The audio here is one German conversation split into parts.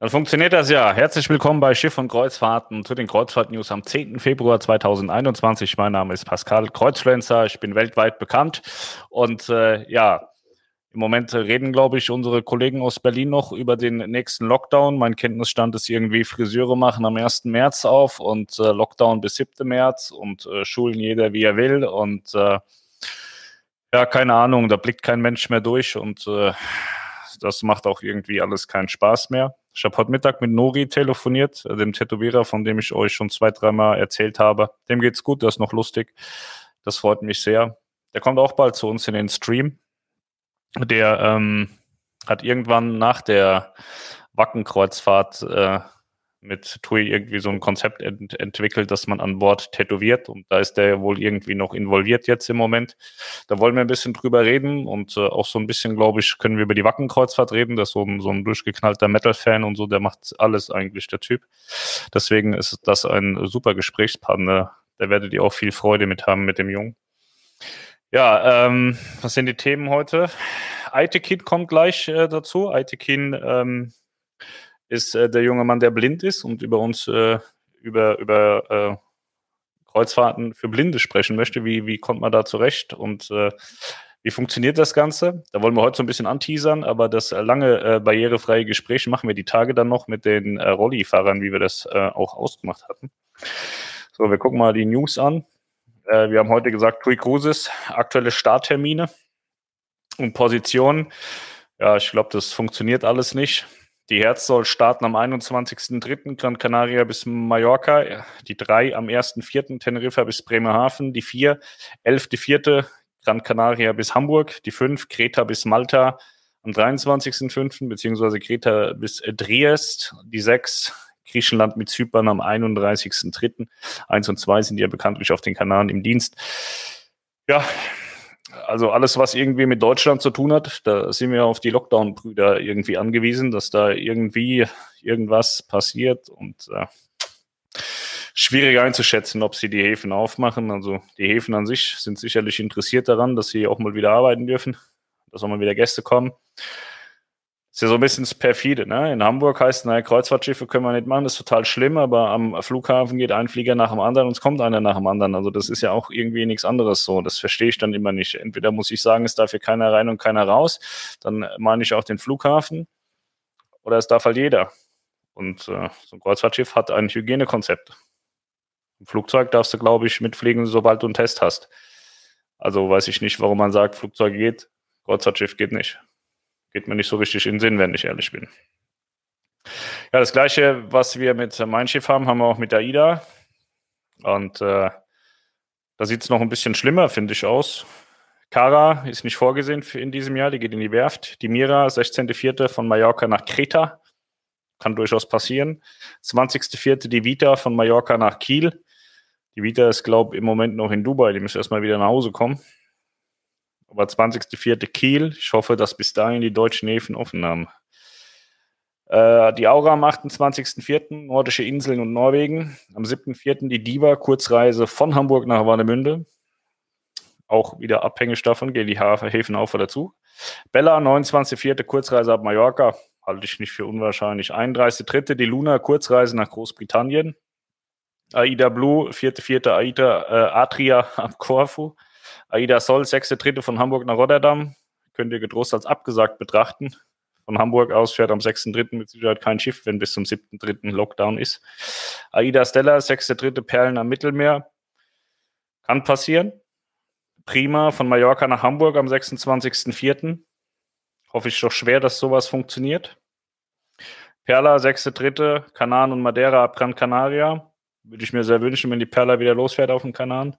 Dann funktioniert das ja. Herzlich willkommen bei Schiff und Kreuzfahrten zu den Kreuzfahrt-News am 10. Februar 2021. Mein Name ist Pascal Kreuzfluencer. Ich bin weltweit bekannt. Und äh, ja, im Moment reden, glaube ich, unsere Kollegen aus Berlin noch über den nächsten Lockdown. Mein Kenntnisstand ist irgendwie, Friseure machen am 1. März auf und äh, Lockdown bis 7. März und äh, schulen jeder, wie er will. Und äh, ja, keine Ahnung, da blickt kein Mensch mehr durch und äh, das macht auch irgendwie alles keinen Spaß mehr. Ich habe heute Mittag mit Nori telefoniert, äh, dem Tätowierer, von dem ich euch schon zwei, dreimal erzählt habe. Dem geht's gut, der ist noch lustig. Das freut mich sehr. Der kommt auch bald zu uns in den Stream. Der ähm, hat irgendwann nach der Wackenkreuzfahrt äh, mit TUI irgendwie so ein Konzept ent entwickelt, dass man an Bord tätowiert. Und da ist der wohl irgendwie noch involviert jetzt im Moment. Da wollen wir ein bisschen drüber reden und äh, auch so ein bisschen, glaube ich, können wir über die Wackenkreuzfahrt reden. Das ist so ein, so ein durchgeknallter Metal-Fan und so, der macht alles eigentlich, der Typ. Deswegen ist das ein super Gesprächspartner. Da werdet ihr auch viel Freude mit haben mit dem Jungen. Ja, ähm, was sind die Themen heute? Aitekin kommt gleich äh, dazu. Aitekin ähm, ist äh, der junge Mann, der blind ist und über uns, äh, über, über äh, Kreuzfahrten für Blinde sprechen möchte. Wie, wie kommt man da zurecht und äh, wie funktioniert das Ganze? Da wollen wir heute so ein bisschen anteasern, aber das lange äh, barrierefreie Gespräch machen wir die Tage dann noch mit den äh, Rolli-Fahrern, wie wir das äh, auch ausgemacht hatten. So, wir gucken mal die News an. Äh, wir haben heute gesagt, TUI Cruises, aktuelle Starttermine und Positionen. Ja, ich glaube, das funktioniert alles nicht. Die Herz soll starten am 21.03. Gran Canaria bis Mallorca, die 3 am 1.04. Teneriffa bis Bremerhaven, die 4 11.04. Gran Canaria bis Hamburg, die 5 Kreta bis Malta am 23.05. beziehungsweise Kreta bis Triest, die 6 Griechenland mit Zypern am 31.03. 1 und 2 sind ja bekanntlich auf den Kanaren im Dienst. Ja, also alles, was irgendwie mit Deutschland zu tun hat, da sind wir auf die Lockdown-Brüder irgendwie angewiesen, dass da irgendwie irgendwas passiert und äh, schwierig einzuschätzen, ob sie die Häfen aufmachen. Also die Häfen an sich sind sicherlich interessiert daran, dass sie auch mal wieder arbeiten dürfen, dass auch mal wieder Gäste kommen ist ja so ein bisschen das perfide. Ne? In Hamburg heißt, naja, Kreuzfahrtschiffe können wir nicht machen, das ist total schlimm, aber am Flughafen geht ein Flieger nach dem anderen und es kommt einer nach dem anderen. Also das ist ja auch irgendwie nichts anderes so. Das verstehe ich dann immer nicht. Entweder muss ich sagen, es darf hier keiner rein und keiner raus, dann meine ich auch den Flughafen, oder es darf halt jeder. Und äh, so ein Kreuzfahrtschiff hat ein Hygienekonzept. Im Flugzeug darfst du, glaube ich, mitfliegen, sobald du einen Test hast. Also weiß ich nicht, warum man sagt, Flugzeug geht, Kreuzfahrtschiff geht nicht geht mir nicht so richtig in den Sinn, wenn ich ehrlich bin. Ja, das gleiche, was wir mit Mein Schiff haben, haben wir auch mit AIDA. Und äh, da sieht es noch ein bisschen schlimmer, finde ich, aus. Kara ist nicht vorgesehen für in diesem Jahr, die geht in die Werft. Die Mira, 16.04. von Mallorca nach Kreta. Kann durchaus passieren. 20.04. die Vita von Mallorca nach Kiel. Die Vita ist, glaube ich, im Moment noch in Dubai. Die muss erstmal wieder nach Hause kommen. Aber 20.04. Kiel. Ich hoffe, dass bis dahin die deutschen Häfen offen haben. Äh, die Aura am 28.04. Nordische Inseln und Norwegen. Am 7.04. die Diva, Kurzreise von Hamburg nach Warnemünde. Auch wieder abhängig davon, gehen die Häfen auf oder zu. Bella, 29.04. Kurzreise ab Mallorca. Halte ich nicht für unwahrscheinlich. 31.03. die Luna, Kurzreise nach Großbritannien. Aida Blue, 4.04. Aida äh, Atria ab Corfu. Aida Sol, sechste Dritte von Hamburg nach Rotterdam. Könnt ihr getrost als abgesagt betrachten. Von Hamburg aus fährt am 6.3. mit Sicherheit kein Schiff, wenn bis zum 7.3. Lockdown ist. Aida Stella, sechste Dritte Perlen am Mittelmeer. Kann passieren. Prima von Mallorca nach Hamburg am 26.04. Hoffe ich doch schwer, dass sowas funktioniert. Perla, sechste Dritte, Kanan und Madeira ab Gran Canaria. Würde ich mir sehr wünschen, wenn die Perla wieder losfährt auf dem Kanal.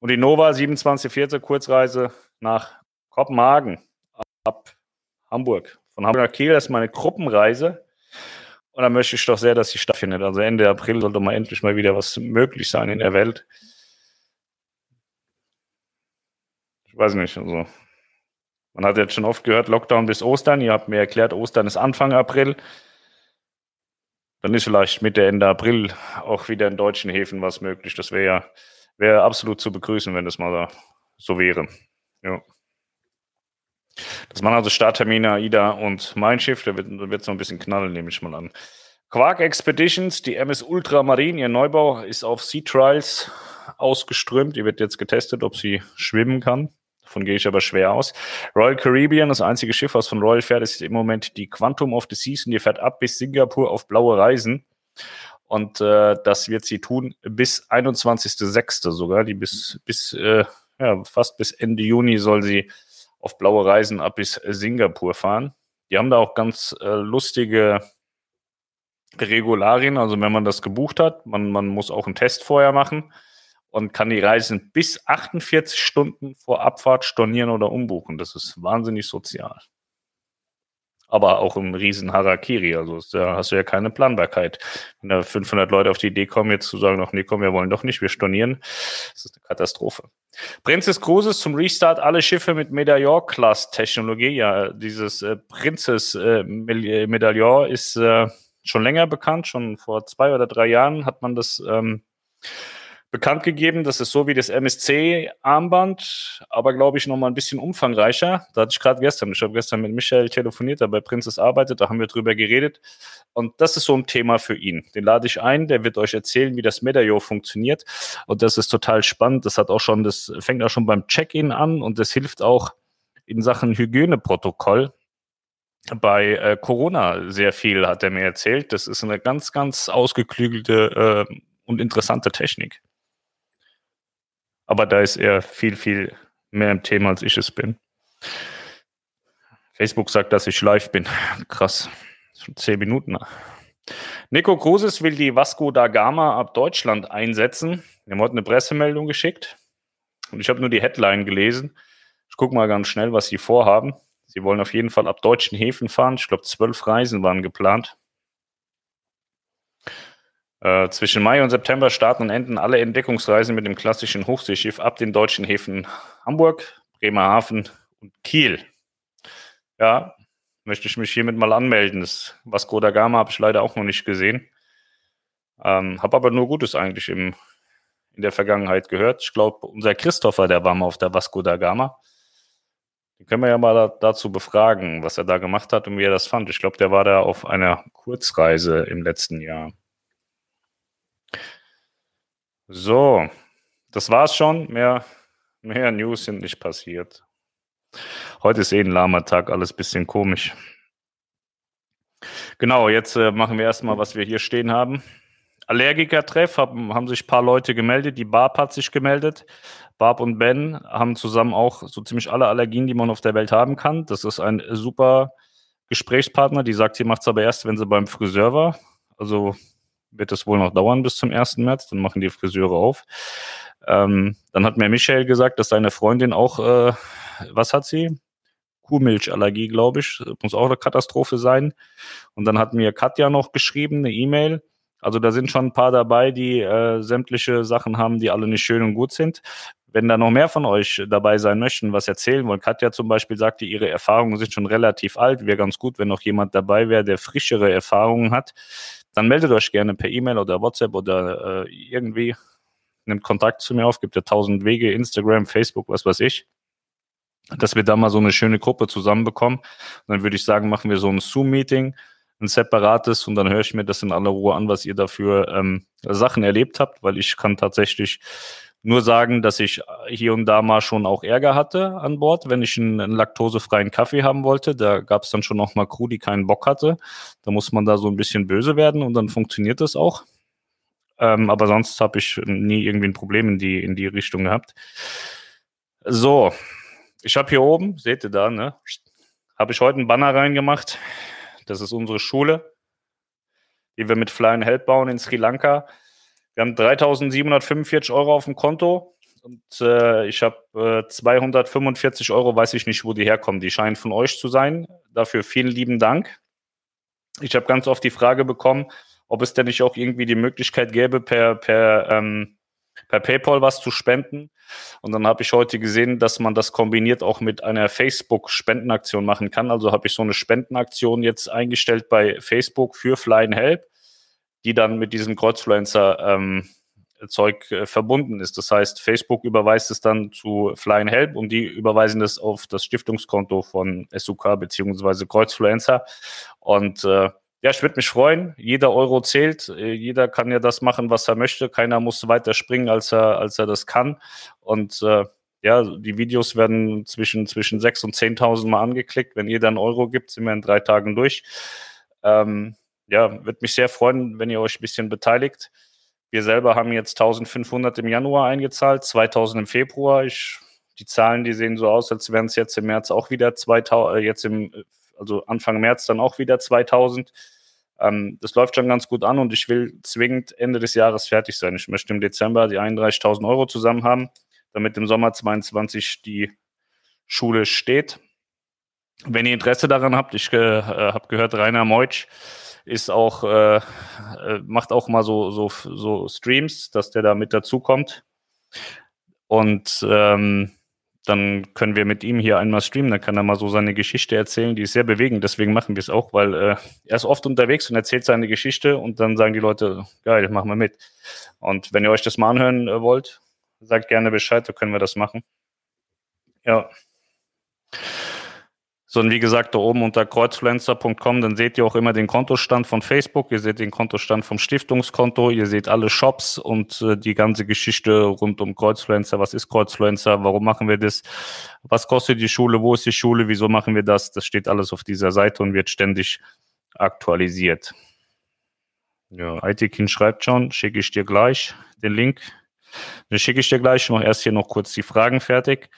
Und die Nova 27.04. Kurzreise nach Kopenhagen ab Hamburg. Von Hamburg nach Kiel, das ist meine Gruppenreise. Und da möchte ich doch sehr, dass sie stattfindet. Also Ende April sollte mal endlich mal wieder was möglich sein in der Welt. Ich weiß nicht, also man hat jetzt schon oft gehört, Lockdown bis Ostern. Ihr habt mir erklärt, Ostern ist Anfang April. Dann ist vielleicht Mitte, Ende April auch wieder in deutschen Häfen was möglich. Das wäre ja Wäre absolut zu begrüßen, wenn das mal so wäre. Ja. Das waren also Starttermine AIDA und Mein Schiff. Da wird, es noch ein bisschen knallen, nehme ich mal an. Quark Expeditions, die MS Ultramarine, ihr Neubau, ist auf Sea Trials ausgeströmt. Die wird jetzt getestet, ob sie schwimmen kann. Davon gehe ich aber schwer aus. Royal Caribbean, das einzige Schiff, was von Royal fährt, ist im Moment die Quantum of the Seas und die fährt ab bis Singapur auf blaue Reisen. Und äh, das wird sie tun bis 21.06. sogar. Die bis, bis äh, ja, fast bis Ende Juni soll sie auf blaue Reisen ab bis Singapur fahren. Die haben da auch ganz äh, lustige Regularien. Also wenn man das gebucht hat, man, man muss auch einen Test vorher machen und kann die Reisen bis 48 Stunden vor Abfahrt stornieren oder umbuchen. Das ist wahnsinnig sozial. Aber auch ein riesen Harakiri. Also da hast du ja keine Planbarkeit. Wenn da 500 Leute auf die Idee kommen, jetzt zu sagen, ach nee, komm, wir wollen doch nicht, wir stornieren, das ist eine Katastrophe. Princess Cruises zum Restart alle Schiffe mit Medaillon-Class-Technologie. Ja, dieses äh, Princess äh, Medaillon ist äh, schon länger bekannt, schon vor zwei oder drei Jahren hat man das ähm, bekannt gegeben. Das ist so wie das MSC-Armband, aber glaube ich nochmal ein bisschen umfangreicher. Da hatte ich gerade gestern, ich habe gestern mit Michael telefoniert, der bei Princess arbeitet, da haben wir drüber geredet. Und das ist so ein Thema für ihn. Den lade ich ein, der wird euch erzählen, wie das Medaillon funktioniert. Und das ist total spannend. Das hat auch schon, das fängt auch schon beim Check-in an und das hilft auch in Sachen Hygieneprotokoll bei äh, Corona sehr viel, hat er mir erzählt. Das ist eine ganz, ganz ausgeklügelte äh, und interessante Technik. Aber da ist er viel, viel mehr im Thema, als ich es bin. Facebook sagt, dass ich live bin. Krass. Schon zehn Minuten. Nico Kruses will die Vasco da Gama ab Deutschland einsetzen. Wir haben heute eine Pressemeldung geschickt. Und ich habe nur die Headline gelesen. Ich gucke mal ganz schnell, was sie vorhaben. Sie wollen auf jeden Fall ab deutschen Häfen fahren. Ich glaube, zwölf Reisen waren geplant. Äh, zwischen Mai und September starten und enden alle Entdeckungsreisen mit dem klassischen Hochseeschiff ab den deutschen Häfen Hamburg, Bremerhaven und Kiel. Ja, möchte ich mich hiermit mal anmelden. Das Vasco da Gama habe ich leider auch noch nicht gesehen. Ähm, habe aber nur Gutes eigentlich im, in der Vergangenheit gehört. Ich glaube, unser Christopher, der war mal auf der Vasco da Gama. Den können wir ja mal da, dazu befragen, was er da gemacht hat und wie er das fand. Ich glaube, der war da auf einer Kurzreise im letzten Jahr. So, das war's schon. Mehr, mehr News sind nicht passiert. Heute ist eh ein lahmer Tag, alles bisschen komisch. Genau, jetzt äh, machen wir erstmal, was wir hier stehen haben. Allergiker-Treff haben, haben sich ein paar Leute gemeldet. Die Barb hat sich gemeldet. Barb und Ben haben zusammen auch so ziemlich alle Allergien, die man auf der Welt haben kann. Das ist ein super Gesprächspartner. Die sagt, sie macht es aber erst, wenn sie beim Friseur war. Also wird es wohl noch dauern bis zum 1. März, dann machen die Friseure auf. Ähm, dann hat mir Michael gesagt, dass seine Freundin auch, äh, was hat sie? Kuhmilchallergie, glaube ich. Muss auch eine Katastrophe sein. Und dann hat mir Katja noch geschrieben, eine E-Mail. Also da sind schon ein paar dabei, die äh, sämtliche Sachen haben, die alle nicht schön und gut sind. Wenn da noch mehr von euch dabei sein möchten, was erzählen wollen, Katja zum Beispiel sagte, ihre Erfahrungen sind schon relativ alt. Wäre ganz gut, wenn noch jemand dabei wäre, der frischere Erfahrungen hat dann meldet euch gerne per E-Mail oder WhatsApp oder äh, irgendwie. Nimmt Kontakt zu mir auf, gibt ja tausend Wege, Instagram, Facebook, was weiß ich. Dass wir da mal so eine schöne Gruppe zusammenbekommen. Und dann würde ich sagen, machen wir so ein Zoom-Meeting, ein separates, und dann höre ich mir das in aller Ruhe an, was ihr dafür ähm, Sachen erlebt habt, weil ich kann tatsächlich nur sagen, dass ich hier und da mal schon auch Ärger hatte an Bord, wenn ich einen, einen laktosefreien Kaffee haben wollte. Da gab es dann schon noch mal Crew, die keinen Bock hatte. Da muss man da so ein bisschen böse werden und dann funktioniert das auch. Ähm, aber sonst habe ich nie irgendwie ein Problem in die, in die Richtung gehabt. So, ich habe hier oben, seht ihr da, ne? Habe ich heute einen Banner reingemacht. Das ist unsere Schule, die wir mit Fly and Help bauen in Sri Lanka. Wir haben 3.745 Euro auf dem Konto und äh, ich habe äh, 245 Euro, weiß ich nicht, wo die herkommen. Die scheinen von euch zu sein. Dafür vielen lieben Dank. Ich habe ganz oft die Frage bekommen, ob es denn nicht auch irgendwie die Möglichkeit gäbe, per, per, ähm, per PayPal was zu spenden. Und dann habe ich heute gesehen, dass man das kombiniert auch mit einer Facebook-Spendenaktion machen kann. Also habe ich so eine Spendenaktion jetzt eingestellt bei Facebook für Fly and Help die dann mit diesem Kreuzfluencer ähm, äh, verbunden ist. Das heißt, Facebook überweist es dann zu Flying Help und die überweisen es auf das Stiftungskonto von SUK beziehungsweise Kreuzfluencer. Und äh, ja, ich würde mich freuen. Jeder Euro zählt. Äh, jeder kann ja das machen, was er möchte. Keiner muss weiter springen, als er, als er das kann. Und äh, ja, die Videos werden zwischen, zwischen 6.000 und 10.000 Mal angeklickt. Wenn jeder einen Euro gibt, sind wir in drei Tagen durch. Ähm, ja, würde mich sehr freuen, wenn ihr euch ein bisschen beteiligt. Wir selber haben jetzt 1500 im Januar eingezahlt, 2000 im Februar. Ich, die Zahlen, die sehen so aus, als wären es jetzt im März auch wieder 2000, äh, jetzt im, also Anfang März dann auch wieder 2000. Ähm, das läuft schon ganz gut an und ich will zwingend Ende des Jahres fertig sein. Ich möchte im Dezember die 31.000 Euro zusammen haben, damit im Sommer 22 die Schule steht. Wenn ihr Interesse daran habt, ich äh, habe gehört, Rainer Meutsch ist auch, äh, äh, macht auch mal so, so, so Streams, dass der da mit dazukommt. Und ähm, dann können wir mit ihm hier einmal streamen, dann kann er mal so seine Geschichte erzählen, die ist sehr bewegend, deswegen machen wir es auch, weil äh, er ist oft unterwegs und erzählt seine Geschichte und dann sagen die Leute, geil, machen wir mit. Und wenn ihr euch das mal anhören äh, wollt, sagt gerne Bescheid, so können wir das machen. Ja. So, und wie gesagt, da oben unter kreuzfluencer.com, dann seht ihr auch immer den Kontostand von Facebook, ihr seht den Kontostand vom Stiftungskonto, ihr seht alle Shops und äh, die ganze Geschichte rund um Kreuzfluencer. Was ist Kreuzfluencer? Warum machen wir das? Was kostet die Schule? Wo ist die Schule? Wieso machen wir das? Das steht alles auf dieser Seite und wird ständig aktualisiert. Ja, ITKin schreibt schon, schicke ich dir gleich den Link. Dann schicke ich dir gleich noch erst hier noch kurz die Fragen fertig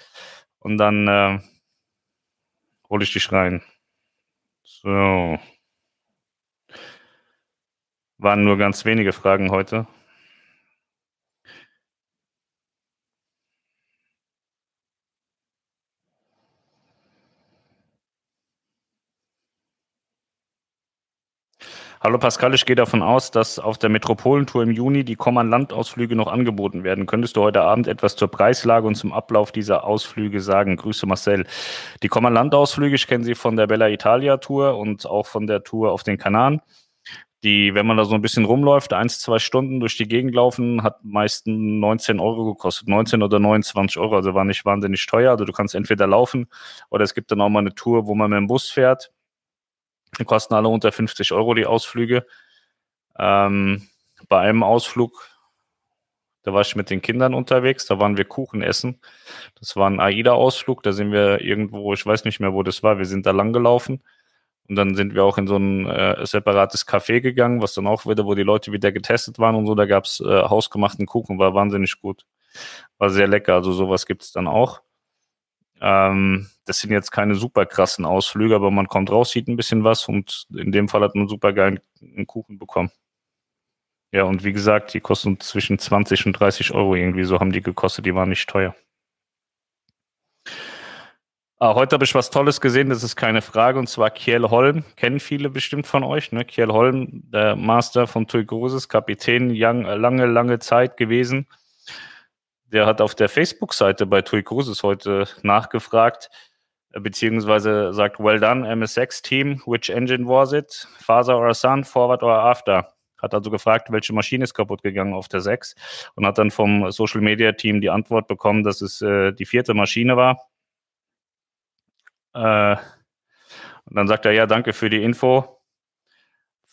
und dann äh, hole ich dich rein. So. Waren nur ganz wenige Fragen heute. Hallo Pascal, ich gehe davon aus, dass auf der Metropolentour im Juni die Kommand-Landausflüge noch angeboten werden. Könntest du heute Abend etwas zur Preislage und zum Ablauf dieser Ausflüge sagen? Grüße Marcel. Die Kommand-Landausflüge, ich kenne sie von der Bella Italia Tour und auch von der Tour auf den Kanaren. Die, wenn man da so ein bisschen rumläuft, eins, zwei Stunden durch die Gegend laufen, hat meistens 19 Euro gekostet. 19 oder 29 Euro, also war nicht wahnsinnig teuer. Also du kannst entweder laufen oder es gibt dann auch mal eine Tour, wo man mit dem Bus fährt die kosten alle unter 50 Euro die Ausflüge. Ähm, bei einem Ausflug, da war ich mit den Kindern unterwegs, da waren wir Kuchen essen. Das war ein AIDA-Ausflug, da sind wir irgendwo, ich weiß nicht mehr, wo das war, wir sind da lang gelaufen. Und dann sind wir auch in so ein äh, separates Café gegangen, was dann auch wieder, wo die Leute wieder getestet waren und so, da gab's äh, hausgemachten Kuchen, war wahnsinnig gut. War sehr lecker, also sowas gibt's dann auch. Ähm, das sind jetzt keine super krassen Ausflüge, aber man kommt raus, sieht ein bisschen was und in dem Fall hat man super geilen Kuchen bekommen. Ja, und wie gesagt, die kosten zwischen 20 und 30 Euro irgendwie, so haben die gekostet, die waren nicht teuer. Ah, heute habe ich was Tolles gesehen, das ist keine Frage, und zwar Kiel Holm. Kennen viele bestimmt von euch, ne? Kiel Holm, der Master von Tui Großes, Kapitän, young, lange, lange Zeit gewesen der hat auf der Facebook-Seite bei Tui Cruises heute nachgefragt, äh, beziehungsweise sagt, well done, MSX Team, which engine was it? Father or son, forward or after? Hat also gefragt, welche Maschine ist kaputt gegangen auf der 6 und hat dann vom Social Media Team die Antwort bekommen, dass es äh, die vierte Maschine war. Äh, und dann sagt er, ja, danke für die Info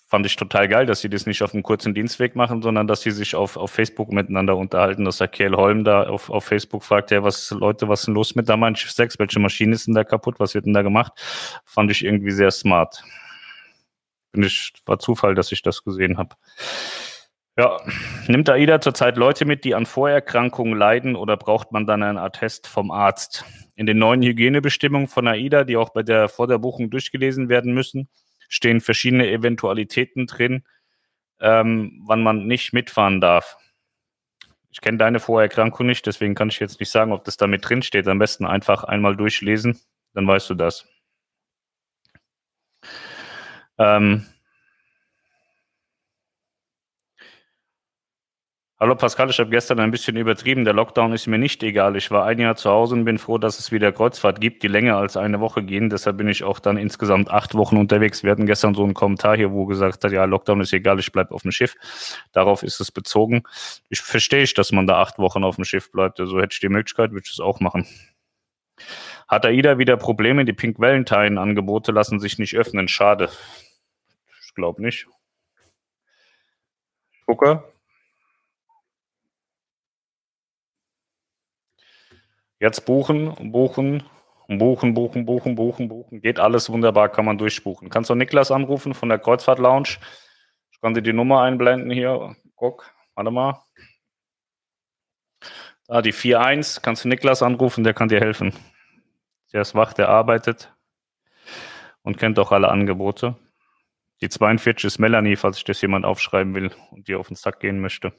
fand ich total geil, dass sie das nicht auf einem kurzen Dienstweg machen, sondern dass sie sich auf, auf Facebook miteinander unterhalten, dass der Kerl Holm da auf, auf Facebook fragt, ja, was, Leute, was ist denn los mit der Mann 6? Welche Maschine ist denn da kaputt? Was wird denn da gemacht? Fand ich irgendwie sehr smart. Bin ich, war Zufall, dass ich das gesehen habe. Ja, nimmt AIDA zurzeit Leute mit, die an Vorerkrankungen leiden oder braucht man dann einen Attest vom Arzt? In den neuen Hygienebestimmungen von AIDA, die auch bei der, vor der Buchung durchgelesen werden müssen, stehen verschiedene Eventualitäten drin, ähm, wann man nicht mitfahren darf. Ich kenne deine Vorerkrankung nicht, deswegen kann ich jetzt nicht sagen, ob das da mit drin steht. Am besten einfach einmal durchlesen, dann weißt du das. Ähm, Hallo Pascal, ich habe gestern ein bisschen übertrieben. Der Lockdown ist mir nicht egal. Ich war ein Jahr zu Hause und bin froh, dass es wieder Kreuzfahrt gibt, die länger als eine Woche gehen. Deshalb bin ich auch dann insgesamt acht Wochen unterwegs. Wir hatten gestern so einen Kommentar hier, wo gesagt hat, ja, Lockdown ist egal, ich bleibe auf dem Schiff. Darauf ist es bezogen. Ich verstehe dass man da acht Wochen auf dem Schiff bleibt. Also hätte ich die Möglichkeit, würde ich es auch machen. Hat AIDA wieder Probleme? Die Pink Valentine-Angebote lassen sich nicht öffnen. Schade. Ich glaube nicht. Gucke. Jetzt buchen, buchen, buchen, buchen, buchen, buchen, buchen. Geht alles wunderbar, kann man durchbuchen. Kannst du Niklas anrufen von der Kreuzfahrt Lounge? Ich kann dir die Nummer einblenden hier. Guck, warte mal. Da die 4.1, kannst du Niklas anrufen, der kann dir helfen. Der ist wach, der arbeitet und kennt auch alle Angebote. Die 42 ist Melanie, falls sich das jemand aufschreiben will und die auf den Sack gehen möchte.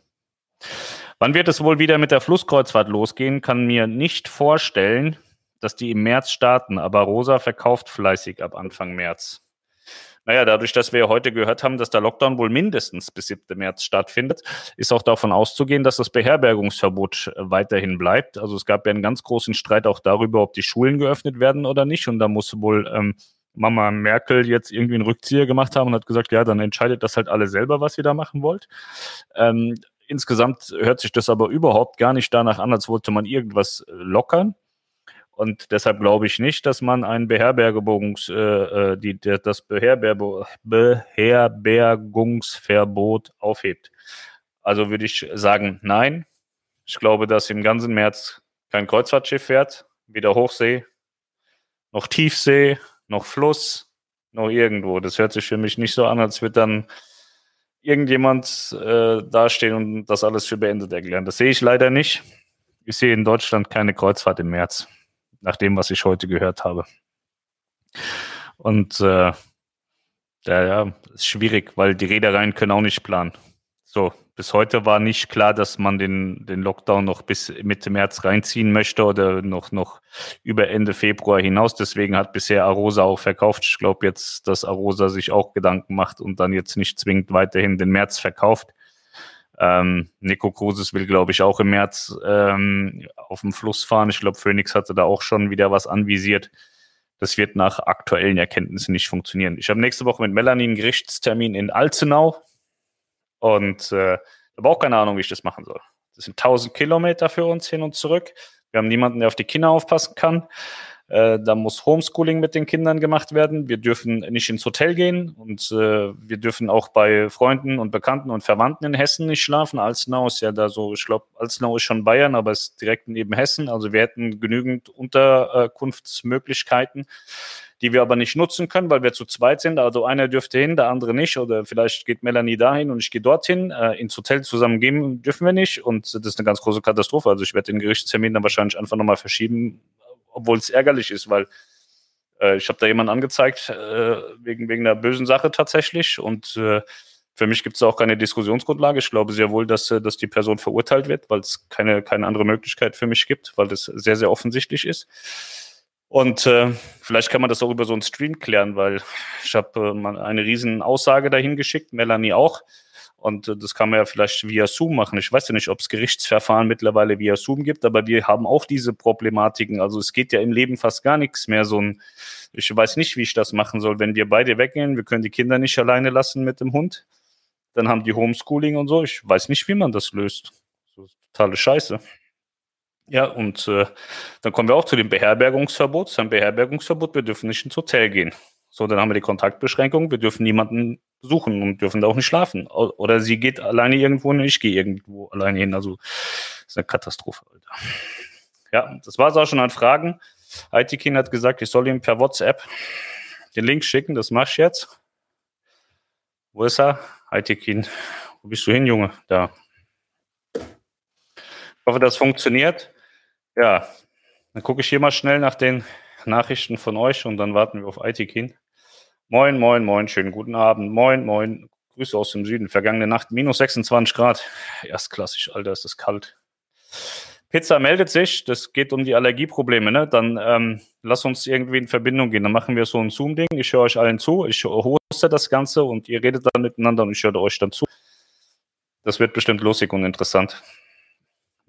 Wann wird es wohl wieder mit der Flusskreuzfahrt losgehen? Kann mir nicht vorstellen, dass die im März starten, aber Rosa verkauft fleißig ab Anfang März. Naja, dadurch, dass wir heute gehört haben, dass der Lockdown wohl mindestens bis 7. März stattfindet, ist auch davon auszugehen, dass das Beherbergungsverbot äh, weiterhin bleibt. Also es gab ja einen ganz großen Streit auch darüber, ob die Schulen geöffnet werden oder nicht. Und da muss wohl ähm, Mama Merkel jetzt irgendwie einen Rückzieher gemacht haben und hat gesagt, ja, dann entscheidet das halt alle selber, was ihr da machen wollt. Ähm, insgesamt hört sich das aber überhaupt gar nicht danach an, als wollte man irgendwas äh, lockern. Und deshalb glaube ich nicht, dass man ein Beherbergungs, äh, äh die, das Beherberg Beherbergungsverbot aufhebt. Also würde ich sagen, nein. Ich glaube, dass im ganzen März kein Kreuzfahrtschiff fährt, weder Hochsee, noch Tiefsee, noch Fluss, noch irgendwo. Das hört sich für mich nicht so an, als wird dann irgendjemand äh, dastehen und das alles für beendet erklären. Das sehe ich leider nicht. Ich sehe in Deutschland keine Kreuzfahrt im März, nach dem, was ich heute gehört habe. Und äh, ja, ja, ist schwierig, weil die Reedereien können auch nicht planen. So, bis heute war nicht klar, dass man den, den Lockdown noch bis Mitte März reinziehen möchte oder noch, noch über Ende Februar hinaus. Deswegen hat bisher Arosa auch verkauft. Ich glaube jetzt, dass Arosa sich auch Gedanken macht und dann jetzt nicht zwingend weiterhin den März verkauft. Ähm, Nico Kruses will, glaube ich, auch im März ähm, auf dem Fluss fahren. Ich glaube, Phoenix hatte da auch schon wieder was anvisiert. Das wird nach aktuellen Erkenntnissen nicht funktionieren. Ich habe nächste Woche mit Melanie einen Gerichtstermin in Alzenau. Und äh, habe auch keine Ahnung, wie ich das machen soll. Das sind 1000 Kilometer für uns hin und zurück. Wir haben niemanden, der auf die Kinder aufpassen kann. Äh, da muss Homeschooling mit den Kindern gemacht werden. Wir dürfen nicht ins Hotel gehen und äh, wir dürfen auch bei Freunden und Bekannten und Verwandten in Hessen nicht schlafen. Alzenau ist ja da so, ich glaube, Alzenau ist schon Bayern, aber ist direkt neben Hessen. Also wir hätten genügend Unterkunftsmöglichkeiten die wir aber nicht nutzen können, weil wir zu zweit sind. Also einer dürfte hin, der andere nicht. Oder vielleicht geht Melanie dahin und ich gehe dorthin. Äh, ins Hotel zusammen gehen dürfen wir nicht. Und das ist eine ganz große Katastrophe. Also ich werde den Gerichtstermin dann wahrscheinlich einfach nochmal verschieben, obwohl es ärgerlich ist, weil äh, ich habe da jemanden angezeigt äh, wegen, wegen einer bösen Sache tatsächlich. Und äh, für mich gibt es auch keine Diskussionsgrundlage. Ich glaube sehr wohl, dass, äh, dass die Person verurteilt wird, weil es keine, keine andere Möglichkeit für mich gibt, weil das sehr, sehr offensichtlich ist. Und äh, vielleicht kann man das auch über so einen Stream klären, weil ich habe äh, eine riesen Aussage dahin geschickt, Melanie auch. Und äh, das kann man ja vielleicht via Zoom machen. Ich weiß ja nicht, ob es Gerichtsverfahren mittlerweile via Zoom gibt, aber wir haben auch diese Problematiken. Also es geht ja im Leben fast gar nichts mehr. So ein, ich weiß nicht, wie ich das machen soll. Wenn wir beide weggehen, wir können die Kinder nicht alleine lassen mit dem Hund. Dann haben die Homeschooling und so. Ich weiß nicht, wie man das löst. So totale Scheiße. Ja, und äh, dann kommen wir auch zu dem Beherbergungsverbot. Das ist ein Beherbergungsverbot, wir dürfen nicht ins Hotel gehen. So, dann haben wir die Kontaktbeschränkung, wir dürfen niemanden suchen und dürfen da auch nicht schlafen. Oder sie geht alleine irgendwo und ich gehe irgendwo alleine hin. Also ist eine Katastrophe, Alter. Ja, das war es auch schon an Fragen. ITKin hat gesagt, ich soll ihm per WhatsApp den Link schicken, das mach ich jetzt. Wo ist er? ITKin, wo bist du hin, Junge? Da. Ich hoffe, das funktioniert. Ja, dann gucke ich hier mal schnell nach den Nachrichten von euch und dann warten wir auf ITKin. Moin, moin, moin, schönen guten Abend. Moin, moin. Grüße aus dem Süden. Vergangene Nacht minus 26 Grad. Erstklassig, Alter, ist das kalt. Pizza meldet sich, das geht um die Allergieprobleme, ne? Dann ähm, lass uns irgendwie in Verbindung gehen. Dann machen wir so ein Zoom-Ding. Ich höre euch allen zu, ich hoste das Ganze und ihr redet dann miteinander und ich höre euch dann zu. Das wird bestimmt lustig und interessant.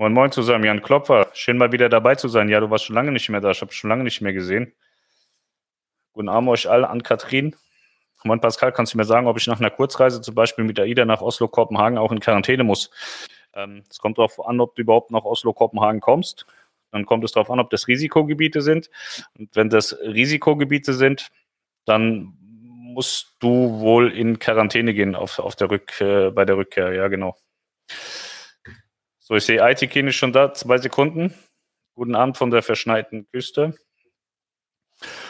Moin Moin zusammen, Jan Klopfer. Schön mal wieder dabei zu sein. Ja, du warst schon lange nicht mehr da. Ich habe schon lange nicht mehr gesehen. Guten Abend euch alle an Katrin. Moin Pascal, kannst du mir sagen, ob ich nach einer Kurzreise zum Beispiel mit AIDA nach Oslo-Kopenhagen auch in Quarantäne muss? Ähm, es kommt darauf an, ob du überhaupt nach Oslo-Kopenhagen kommst. Dann kommt es darauf an, ob das Risikogebiete sind. Und wenn das Risikogebiete sind, dann musst du wohl in Quarantäne gehen auf, auf der Rück, äh, bei der Rückkehr. Ja, genau. So, ich sehe ITKIN ist schon da. Zwei Sekunden. Guten Abend von der verschneiten Küste.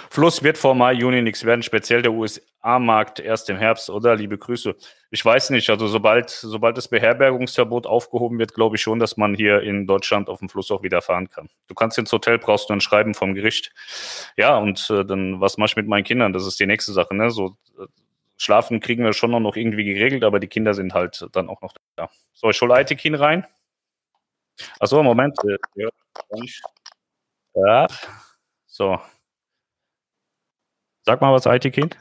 Fluss wird vor Mai, Juni nichts werden, speziell der USA-Markt erst im Herbst, oder? Liebe Grüße. Ich weiß nicht, also sobald, sobald das Beherbergungsverbot aufgehoben wird, glaube ich schon, dass man hier in Deutschland auf dem Fluss auch wieder fahren kann. Du kannst ins Hotel, brauchst du ein Schreiben vom Gericht. Ja, und äh, dann, was mache ich mit meinen Kindern? Das ist die nächste Sache, ne? So, äh, Schlafen kriegen wir schon noch irgendwie geregelt, aber die Kinder sind halt dann auch noch da. So, ich hole Aitekin rein. Achso, Moment. Ja. So, Sag mal was, IT-Kind.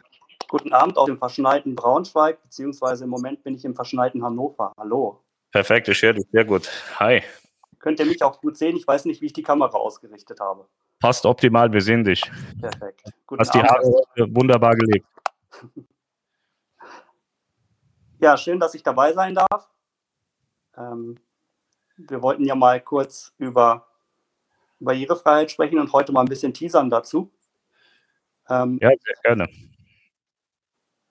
Guten Abend aus dem verschneiten Braunschweig, beziehungsweise im Moment bin ich im verschneiten Hannover. Hallo. Perfekt, ich höre dich sehr gut. Hi. Könnt ihr mich auch gut sehen? Ich weiß nicht, wie ich die Kamera ausgerichtet habe. Passt optimal, wir sehen dich. Perfekt. Guten Hast Abend. die Haare wunderbar gelegt. Ja, schön, dass ich dabei sein darf. Ähm, wir wollten ja mal kurz über Barrierefreiheit sprechen und heute mal ein bisschen teasern dazu. Ähm, ja, sehr gerne.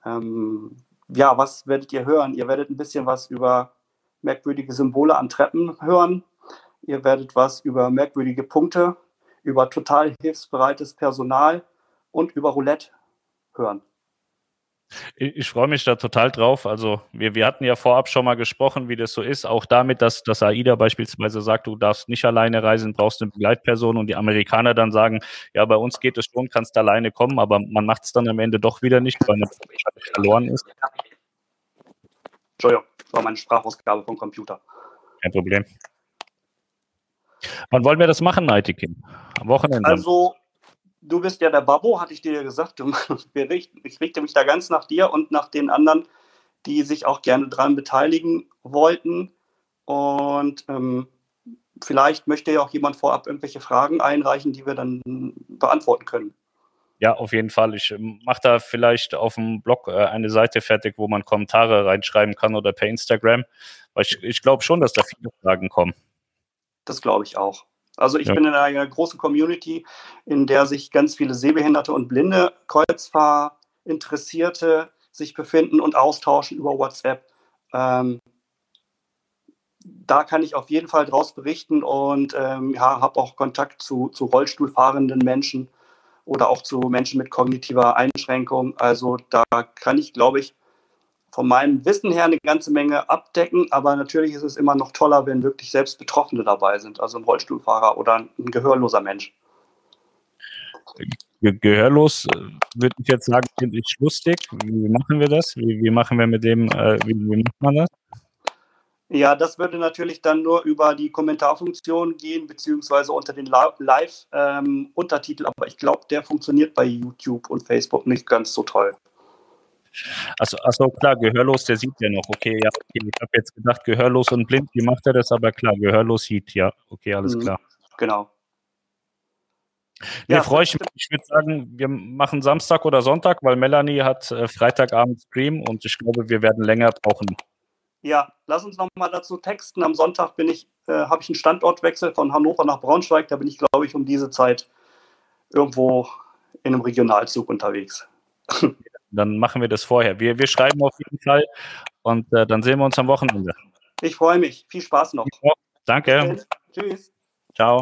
Ähm, ja, was werdet ihr hören? Ihr werdet ein bisschen was über merkwürdige Symbole an Treppen hören. Ihr werdet was über merkwürdige Punkte, über total hilfsbereites Personal und über Roulette hören. Ich, ich freue mich da total drauf. Also wir, wir hatten ja vorab schon mal gesprochen, wie das so ist. Auch damit, dass, dass AIDA beispielsweise sagt, du darfst nicht alleine reisen, brauchst eine Begleitperson und die Amerikaner dann sagen, ja, bei uns geht es schon, kannst alleine kommen, aber man macht es dann am Ende doch wieder nicht, weil eine verloren ist. Entschuldigung, das war meine Sprachausgabe vom Computer. Kein Problem. Wann wollen wir das machen, Nightikin? Am Wochenende? Also du bist ja der Babbo, hatte ich dir ja gesagt. ich richte mich da ganz nach dir und nach den anderen, die sich auch gerne daran beteiligen wollten. Und ähm, vielleicht möchte ja auch jemand vorab irgendwelche Fragen einreichen, die wir dann beantworten können. Ja, auf jeden Fall. Ich ähm, mache da vielleicht auf dem Blog äh, eine Seite fertig, wo man Kommentare reinschreiben kann oder per Instagram. Weil ich, ich glaube schon, dass da viele Fragen kommen. Das glaube ich auch. Also ich ja. bin in einer großen Community, in der sich ganz viele Sehbehinderte und blinde Kreuzfahrinteressierte sich befinden und austauschen über WhatsApp. Ähm, da kann ich auf jeden Fall draus berichten und ähm, ja, habe auch Kontakt zu, zu Rollstuhlfahrenden Menschen oder auch zu Menschen mit kognitiver Einschränkung. Also da kann ich, glaube ich, von meinem Wissen her eine ganze Menge abdecken, aber natürlich ist es immer noch toller, wenn wirklich selbst Betroffene dabei sind, also ein Rollstuhlfahrer oder ein gehörloser Mensch. Gehörlos äh, würde ich jetzt sagen, finde ich lustig. Wie machen wir das? Wie, wie machen wir mit dem, äh, wie, wie macht man das? Ja, das würde natürlich dann nur über die Kommentarfunktion gehen, beziehungsweise unter den Live-Untertitel, ähm, aber ich glaube, der funktioniert bei YouTube und Facebook nicht ganz so toll. Also, achso, klar, gehörlos, der sieht ja noch. Okay, ja, okay. Ich habe jetzt gedacht, gehörlos und blind, wie macht er das? Aber klar, gehörlos sieht, ja. Okay, alles mhm, klar. Genau. Nee, ja, freue ich mich. Ich würde sagen, wir machen Samstag oder Sonntag, weil Melanie hat äh, Freitagabend Stream und ich glaube, wir werden länger brauchen. Ja, lass uns nochmal dazu texten. Am Sonntag bin ich, äh, habe ich einen Standortwechsel von Hannover nach Braunschweig. Da bin ich, glaube ich, um diese Zeit irgendwo in einem Regionalzug unterwegs. Dann machen wir das vorher. Wir, wir schreiben auf jeden Fall und äh, dann sehen wir uns am Wochenende. Ich freue mich. Viel Spaß noch. Danke. Tschüss. Ciao.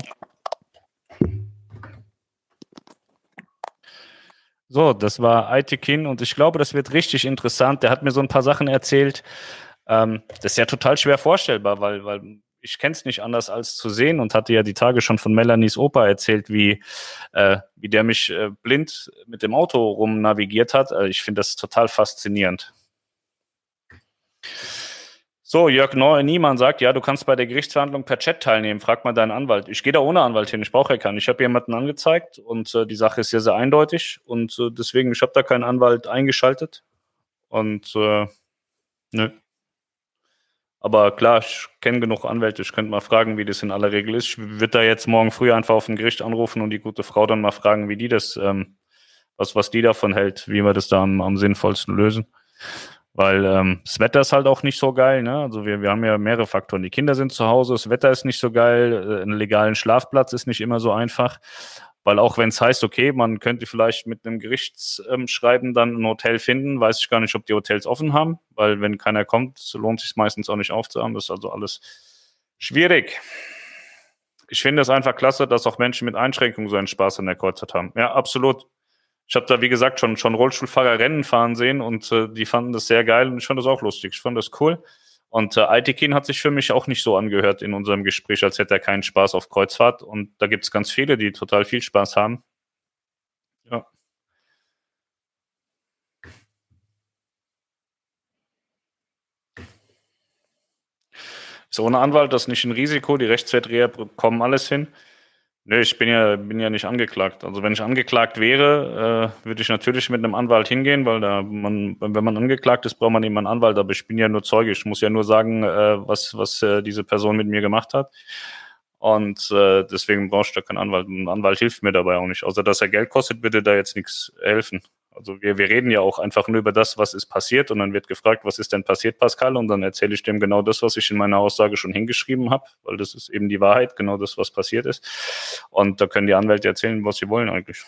So, das war Aitekin und ich glaube, das wird richtig interessant. Der hat mir so ein paar Sachen erzählt. Ähm, das ist ja total schwer vorstellbar, weil, weil ich kenne es nicht anders als zu sehen und hatte ja die Tage schon von Melanies Opa erzählt, wie, äh, wie der mich äh, blind mit dem Auto rum navigiert hat. Also ich finde das total faszinierend. So, Jörg Niemann sagt, ja, du kannst bei der Gerichtsverhandlung per Chat teilnehmen. Frag mal deinen Anwalt. Ich gehe da ohne Anwalt hin. Ich brauche ja keinen. Ich habe jemanden angezeigt und äh, die Sache ist sehr, sehr eindeutig und äh, deswegen, ich habe da keinen Anwalt eingeschaltet und äh, nö. Aber klar, ich kenne genug Anwälte. Ich könnte mal fragen, wie das in aller Regel ist. Ich würde da jetzt morgen früh einfach auf ein Gericht anrufen und die gute Frau dann mal fragen, wie die das, ähm, was, was die davon hält, wie wir das da am, am sinnvollsten lösen. Weil ähm, das Wetter ist halt auch nicht so geil. Ne? Also wir, wir haben ja mehrere Faktoren. Die Kinder sind zu Hause, das Wetter ist nicht so geil, äh, einen legalen Schlafplatz ist nicht immer so einfach. Weil auch wenn es heißt, okay, man könnte vielleicht mit einem Gerichtsschreiben dann ein Hotel finden, weiß ich gar nicht, ob die Hotels offen haben, weil wenn keiner kommt, lohnt sich meistens auch nicht aufzuhaben. Das ist also alles schwierig. Ich finde es einfach klasse, dass auch Menschen mit Einschränkungen so einen Spaß an der Kreuzfahrt haben. Ja, absolut. Ich habe da, wie gesagt, schon, schon Rollstuhlfahrer Rennen fahren sehen und äh, die fanden das sehr geil und ich fand das auch lustig. Ich fand das cool. Und äh, Aitikin hat sich für mich auch nicht so angehört in unserem Gespräch, als hätte er keinen Spaß auf Kreuzfahrt. Und da gibt es ganz viele, die total viel Spaß haben. Ja. So ohne Anwalt, das ist nicht ein Risiko. Die Rechtsvertreter bekommen alles hin. Nö, ich bin ja, bin ja nicht angeklagt. Also wenn ich angeklagt wäre, äh, würde ich natürlich mit einem Anwalt hingehen, weil da man, wenn man angeklagt ist, braucht man eben einen Anwalt. Aber ich bin ja nur Zeuge. Ich muss ja nur sagen, äh, was, was äh, diese Person mit mir gemacht hat. Und äh, deswegen brauche ich da keinen Anwalt. Ein Anwalt hilft mir dabei auch nicht. Außer dass er Geld kostet, würde da jetzt nichts helfen. Also wir, wir reden ja auch einfach nur über das, was ist passiert und dann wird gefragt, was ist denn passiert, Pascal? Und dann erzähle ich dem genau das, was ich in meiner Aussage schon hingeschrieben habe, weil das ist eben die Wahrheit, genau das, was passiert ist. Und da können die Anwälte erzählen, was sie wollen eigentlich.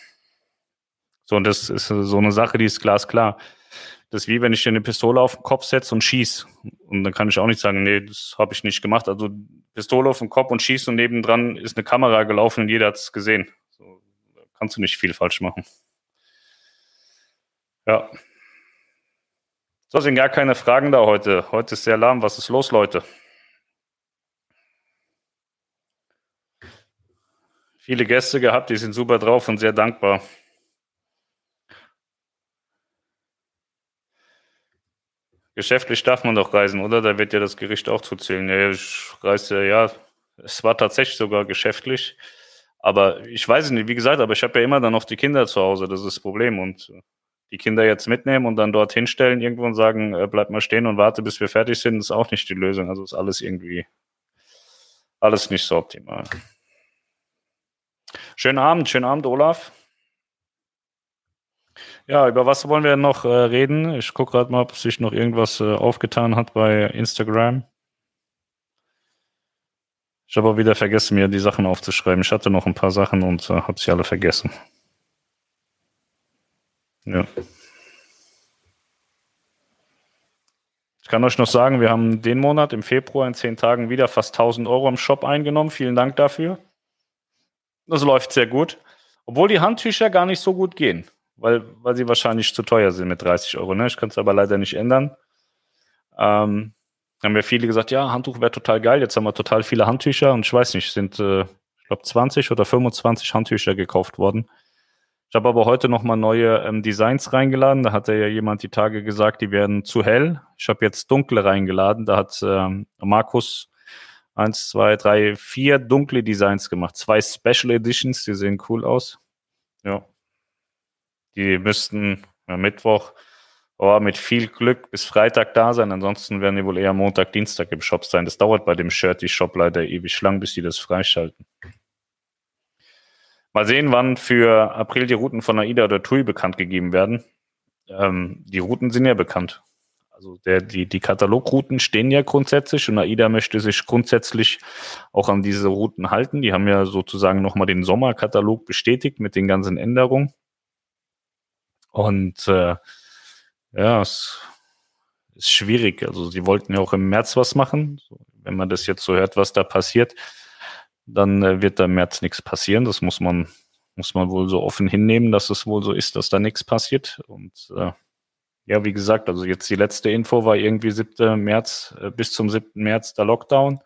So, und das ist so eine Sache, die ist glasklar. Das ist wie wenn ich dir eine Pistole auf den Kopf setze und schieß. Und dann kann ich auch nicht sagen, nee, das habe ich nicht gemacht. Also Pistole auf den Kopf und schieß und nebendran ist eine Kamera gelaufen und jeder hat es gesehen. So, da kannst du nicht viel falsch machen. Ja. So sind gar keine Fragen da heute. Heute ist sehr lahm. Was ist los, Leute? Viele Gäste gehabt, die sind super drauf und sehr dankbar. Geschäftlich darf man doch reisen, oder? Da wird ja das Gericht auch zuzählen. Ja, ich reise ja, es war tatsächlich sogar geschäftlich. Aber ich weiß es nicht, wie gesagt, aber ich habe ja immer dann noch die Kinder zu Hause, das ist das Problem. Und die Kinder jetzt mitnehmen und dann dort hinstellen irgendwo und sagen, äh, bleib mal stehen und warte, bis wir fertig sind, ist auch nicht die Lösung. Also ist alles irgendwie, alles nicht so optimal. Schönen Abend, schönen Abend, Olaf. Ja, über was wollen wir noch äh, reden? Ich gucke gerade mal, ob sich noch irgendwas äh, aufgetan hat bei Instagram. Ich habe auch wieder vergessen, mir die Sachen aufzuschreiben. Ich hatte noch ein paar Sachen und äh, habe sie alle vergessen. Ja. Ich kann euch noch sagen, wir haben den Monat im Februar in zehn Tagen wieder fast 1000 Euro im Shop eingenommen. Vielen Dank dafür. Das läuft sehr gut. Obwohl die Handtücher gar nicht so gut gehen, weil, weil sie wahrscheinlich zu teuer sind mit 30 Euro. Ne? Ich kann es aber leider nicht ändern. Ähm, haben wir viele gesagt, ja, Handtuch wäre total geil. Jetzt haben wir total viele Handtücher und ich weiß nicht, sind, äh, ich glaube, 20 oder 25 Handtücher gekauft worden. Ich habe aber heute nochmal neue ähm, Designs reingeladen. Da hatte ja jemand die Tage gesagt, die werden zu hell. Ich habe jetzt dunkle reingeladen. Da hat ähm, Markus eins, zwei, drei, vier dunkle Designs gemacht. Zwei Special Editions, die sehen cool aus. Ja. Die müssten ja, Mittwoch oh, mit viel Glück bis Freitag da sein. Ansonsten werden die wohl eher Montag, Dienstag im Shop sein. Das dauert bei dem Shirt die Shop leider ewig lang, bis die das freischalten. Mal sehen, wann für April die Routen von AIDA oder TUI bekannt gegeben werden. Ähm, die Routen sind ja bekannt. Also der, die, die Katalogrouten stehen ja grundsätzlich und AIDA möchte sich grundsätzlich auch an diese Routen halten. Die haben ja sozusagen nochmal den Sommerkatalog bestätigt mit den ganzen Änderungen. Und äh, ja, es ist schwierig. Also sie wollten ja auch im März was machen. Wenn man das jetzt so hört, was da passiert, dann äh, wird da im März nichts passieren. Das muss man, muss man wohl so offen hinnehmen, dass es wohl so ist, dass da nichts passiert. Und äh, ja, wie gesagt, also jetzt die letzte Info war irgendwie 7. März, äh, bis zum 7. März der Lockdown.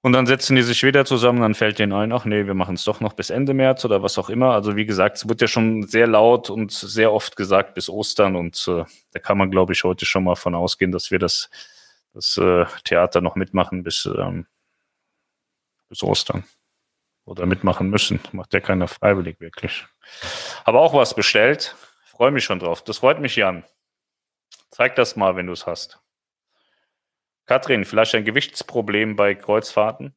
Und dann setzen die sich wieder zusammen, dann fällt denen ein, ach nee, wir machen es doch noch bis Ende März oder was auch immer. Also wie gesagt, es wird ja schon sehr laut und sehr oft gesagt bis Ostern und äh, da kann man, glaube ich, heute schon mal von ausgehen, dass wir das, das äh, Theater noch mitmachen bis, ähm, bis Ostern. Oder mitmachen müssen. Macht ja keiner freiwillig wirklich. Habe auch was bestellt. Freue mich schon drauf. Das freut mich, Jan. Zeig das mal, wenn du es hast. Katrin, vielleicht ein Gewichtsproblem bei Kreuzfahrten?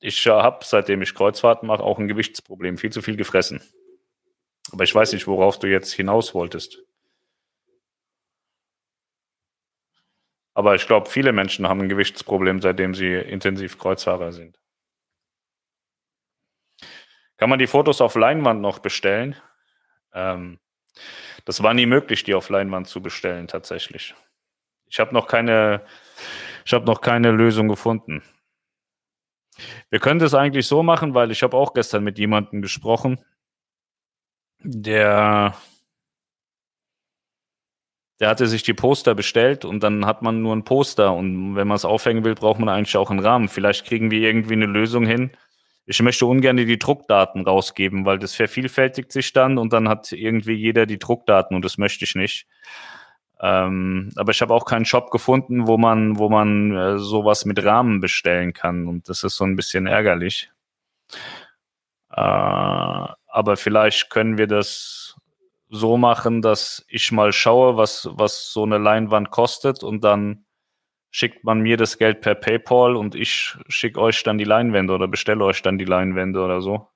Ich habe, seitdem ich Kreuzfahrten mache, auch ein Gewichtsproblem. Viel zu viel gefressen. Aber ich weiß nicht, worauf du jetzt hinaus wolltest. Aber ich glaube, viele Menschen haben ein Gewichtsproblem, seitdem sie intensiv Kreuzfahrer sind. Kann man die Fotos auf Leinwand noch bestellen? Ähm, das war nie möglich, die auf Leinwand zu bestellen, tatsächlich. Ich habe noch keine, ich habe noch keine Lösung gefunden. Wir können das eigentlich so machen, weil ich habe auch gestern mit jemandem gesprochen, der, der hatte sich die Poster bestellt und dann hat man nur ein Poster und wenn man es aufhängen will, braucht man eigentlich auch einen Rahmen. Vielleicht kriegen wir irgendwie eine Lösung hin. Ich möchte ungern die Druckdaten rausgeben, weil das vervielfältigt sich dann und dann hat irgendwie jeder die Druckdaten und das möchte ich nicht. Ähm, aber ich habe auch keinen Shop gefunden, wo man, wo man äh, sowas mit Rahmen bestellen kann. Und das ist so ein bisschen ärgerlich. Äh, aber vielleicht können wir das so machen, dass ich mal schaue, was, was so eine Leinwand kostet und dann schickt man mir das Geld per PayPal und ich schicke euch dann die Leinwände oder bestelle euch dann die Leinwände oder so.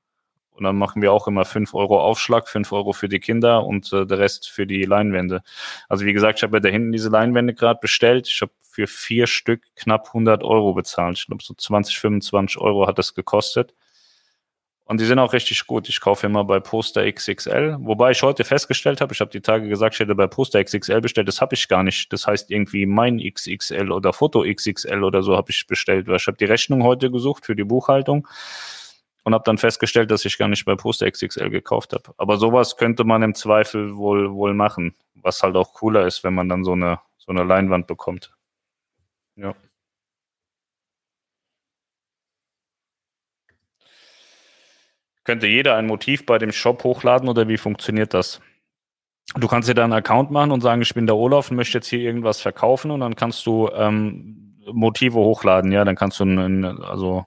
Und dann machen wir auch immer 5 Euro Aufschlag, 5 Euro für die Kinder und äh, der Rest für die Leinwände. Also wie gesagt, ich habe ja da hinten diese Leinwände gerade bestellt. Ich habe für vier Stück knapp 100 Euro bezahlt. Ich glaube, so 20, 25 Euro hat das gekostet. Und die sind auch richtig gut. Ich kaufe immer bei Poster XXL. Wobei ich heute festgestellt habe, ich habe die Tage gesagt, ich hätte bei Poster XXL bestellt. Das habe ich gar nicht. Das heißt irgendwie mein XXL oder Foto XXL oder so habe ich bestellt. Weil ich habe die Rechnung heute gesucht für die Buchhaltung und habe dann festgestellt, dass ich gar nicht bei Poster XXL gekauft habe. Aber sowas könnte man im Zweifel wohl wohl machen, was halt auch cooler ist, wenn man dann so eine so eine Leinwand bekommt. Ja. Könnte jeder ein Motiv bei dem Shop hochladen oder wie funktioniert das? Du kannst dir da einen Account machen und sagen, ich bin der Olaf und möchte jetzt hier irgendwas verkaufen und dann kannst du ähm, Motive hochladen, ja, dann kannst du, einen, also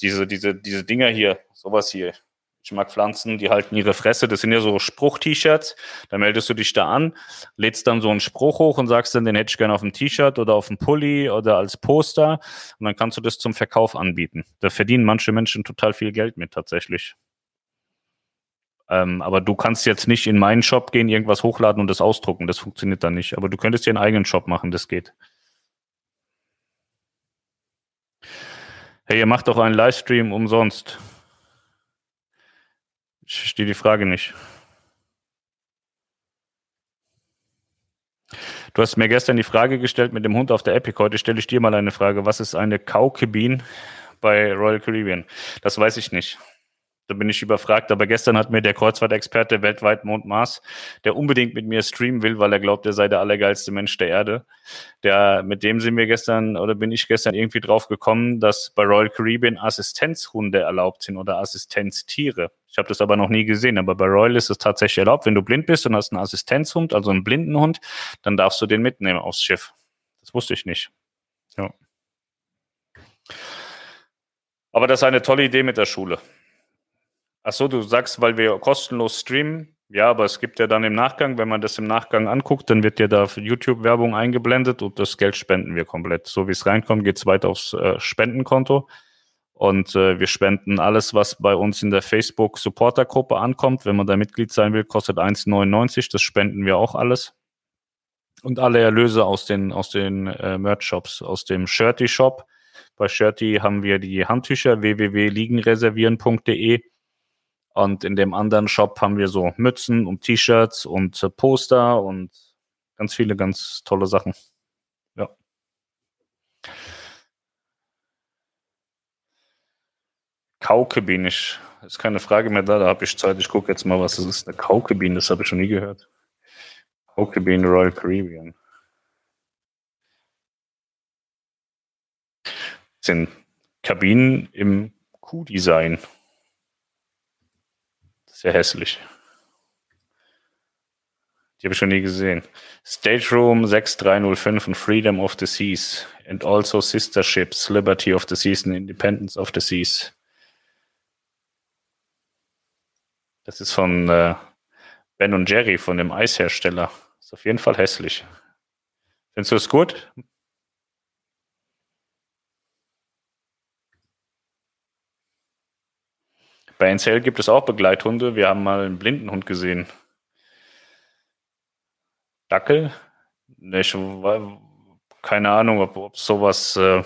diese, diese, diese Dinger hier, sowas hier. Ich mag Pflanzen, die halten ihre Fresse. Das sind ja so Spruch-T-Shirts. Da meldest du dich da an, lädst dann so einen Spruch hoch und sagst dann, den hätte ich gerne auf dem T-Shirt oder auf dem Pulli oder als Poster. Und dann kannst du das zum Verkauf anbieten. Da verdienen manche Menschen total viel Geld mit tatsächlich. Ähm, aber du kannst jetzt nicht in meinen Shop gehen, irgendwas hochladen und das ausdrucken. Das funktioniert dann nicht. Aber du könntest dir einen eigenen Shop machen, das geht. Hey, ihr macht doch einen Livestream umsonst. Ich verstehe die Frage nicht. Du hast mir gestern die Frage gestellt mit dem Hund auf der Epic. Heute stelle ich dir mal eine Frage. Was ist eine Kaukebin bei Royal Caribbean? Das weiß ich nicht. Da bin ich überfragt. Aber gestern hat mir der Kreuzfahrtexperte weltweit Mond Mars, der unbedingt mit mir streamen will, weil er glaubt, er sei der allergeilste Mensch der Erde. Der, mit dem sind wir gestern oder bin ich gestern irgendwie drauf gekommen, dass bei Royal Caribbean Assistenzhunde erlaubt sind oder Assistenztiere. Ich habe das aber noch nie gesehen, aber bei Royal ist es tatsächlich erlaubt. Wenn du blind bist und hast einen Assistenzhund, also einen Blindenhund, dann darfst du den mitnehmen aufs Schiff. Das wusste ich nicht. Ja. Aber das ist eine tolle Idee mit der Schule. Ach so, du sagst, weil wir kostenlos streamen. Ja, aber es gibt ja dann im Nachgang, wenn man das im Nachgang anguckt, dann wird ja da YouTube-Werbung eingeblendet und das Geld spenden wir komplett. So wie es reinkommt, geht es weiter aufs äh, Spendenkonto. Und äh, wir spenden alles, was bei uns in der Facebook-Supporter-Gruppe ankommt. Wenn man da Mitglied sein will, kostet 1,99. Das spenden wir auch alles. Und alle Erlöse aus den, aus den äh, Merch-Shops, aus dem Shirty-Shop. Bei Shirty haben wir die Handtücher www.liegenreservieren.de und in dem anderen Shop haben wir so Mützen und T-Shirts und äh, Poster und ganz viele ganz tolle Sachen. Ja. Ich, ist keine Frage mehr da, da habe ich Zeit. Ich gucke jetzt mal, was das ist. Eine Kaukebin, das habe ich schon nie gehört. Kaukebin Royal Caribbean. Das sind Kabinen im Q-Design. Sehr hässlich. Die habe ich schon nie gesehen. Stage Room 6305 und Freedom of the Seas. And also Sister Ships, Liberty of the Seas and Independence of the Seas. Das ist von äh, Ben und Jerry, von dem Eishersteller. Ist auf jeden Fall hässlich. Findest du es gut? Bei NCL gibt es auch Begleithunde. Wir haben mal einen Blindenhund gesehen. Dackel? Ich, keine Ahnung, ob, ob sowas. Äh,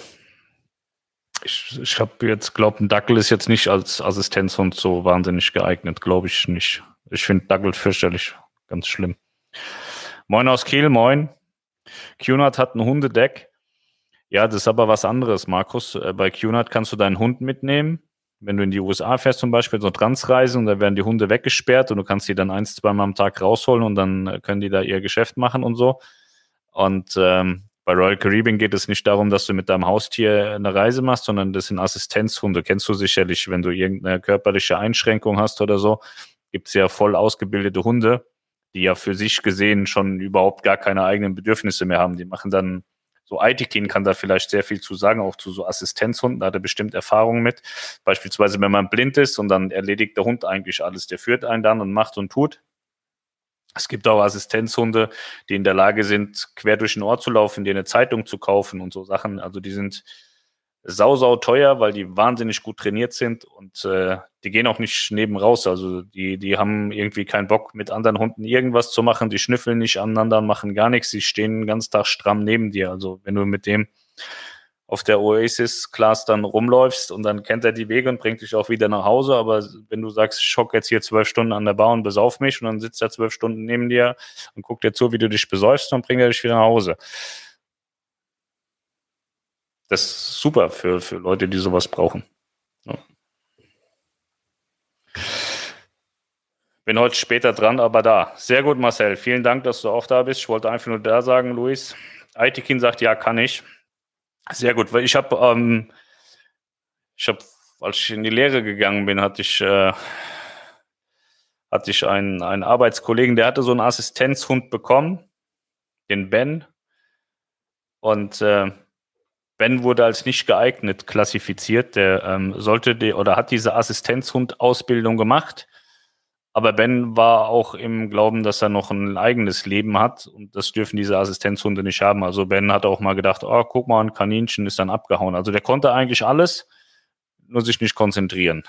ich ich habe jetzt, glaube ein Dackel ist jetzt nicht als Assistenzhund so wahnsinnig geeignet, glaube ich nicht. Ich finde Dackel fürchterlich, ganz schlimm. Moin aus Kiel, moin. QNAT hat ein Hundedeck. Ja, das ist aber was anderes, Markus. Äh, bei QNAT kannst du deinen Hund mitnehmen. Wenn du in die USA fährst zum Beispiel, so Transreisen, da werden die Hunde weggesperrt und du kannst die dann eins, zweimal am Tag rausholen und dann äh, können die da ihr Geschäft machen und so. Und ähm, bei Royal Caribbean geht es nicht darum, dass du mit deinem Haustier eine Reise machst, sondern das sind Assistenzhunde. Kennst du sicherlich, wenn du irgendeine körperliche Einschränkung hast oder so, gibt es ja voll ausgebildete Hunde, die ja für sich gesehen schon überhaupt gar keine eigenen Bedürfnisse mehr haben. Die machen dann so Aitikin kann da vielleicht sehr viel zu sagen, auch zu so Assistenzhunden, da hat er bestimmt Erfahrungen mit. Beispielsweise, wenn man blind ist und dann erledigt der Hund eigentlich alles, der führt einen dann und macht und tut. Es gibt auch Assistenzhunde, die in der Lage sind, quer durch den Ort zu laufen, dir eine Zeitung zu kaufen und so Sachen. Also die sind sau, sau teuer, weil die wahnsinnig gut trainiert sind und äh, die gehen auch nicht neben raus. Also die, die haben irgendwie keinen Bock, mit anderen Hunden irgendwas zu machen. Die schnüffeln nicht aneinander, machen gar nichts. Die stehen den ganzen Tag stramm neben dir. Also wenn du mit dem auf der Oasis-Class dann rumläufst und dann kennt er die Wege und bringt dich auch wieder nach Hause. Aber wenn du sagst, ich hocke jetzt hier zwölf Stunden an der Bar und besauf mich und dann sitzt er zwölf Stunden neben dir und guckt dir zu, wie du dich besäufst, dann bringt er dich wieder nach Hause. Das ist super für, für Leute, die sowas brauchen. Ja. Bin heute später dran, aber da. Sehr gut, Marcel. Vielen Dank, dass du auch da bist. Ich wollte einfach nur da sagen, Luis. Aitikin sagt, ja, kann ich. Sehr gut, weil ich habe, ähm, ich habe, als ich in die Lehre gegangen bin, hatte ich, äh, hatte ich einen, einen Arbeitskollegen, der hatte so einen Assistenzhund bekommen, den Ben. Und äh, Ben wurde als nicht geeignet klassifiziert. Der ähm, sollte die, oder hat diese Assistenzhund-Ausbildung gemacht. Aber Ben war auch im Glauben, dass er noch ein eigenes Leben hat und das dürfen diese Assistenzhunde nicht haben. Also Ben hat auch mal gedacht, oh, guck mal, ein Kaninchen ist dann abgehauen. Also der konnte eigentlich alles, nur sich nicht konzentrieren.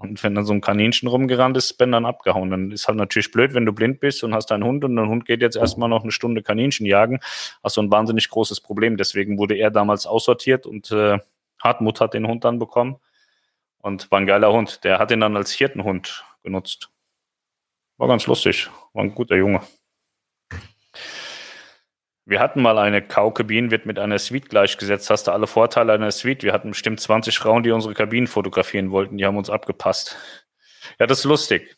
Und wenn dann so ein Kaninchen rumgerannt ist, Ben dann abgehauen. Dann ist halt natürlich blöd, wenn du blind bist und hast einen Hund und dein Hund geht jetzt erstmal noch eine Stunde Kaninchen jagen. Hast du ein wahnsinnig großes Problem. Deswegen wurde er damals aussortiert und äh, Hartmut hat den Hund dann bekommen. Und war ein geiler Hund. Der hat ihn dann als Hirtenhund genutzt. War ganz lustig. War ein guter Junge. Wir hatten mal eine Kaukabine, wird mit einer Suite gleichgesetzt. Hast du alle Vorteile einer Suite? Wir hatten bestimmt 20 Frauen, die unsere Kabinen fotografieren wollten. Die haben uns abgepasst. Ja, das ist lustig.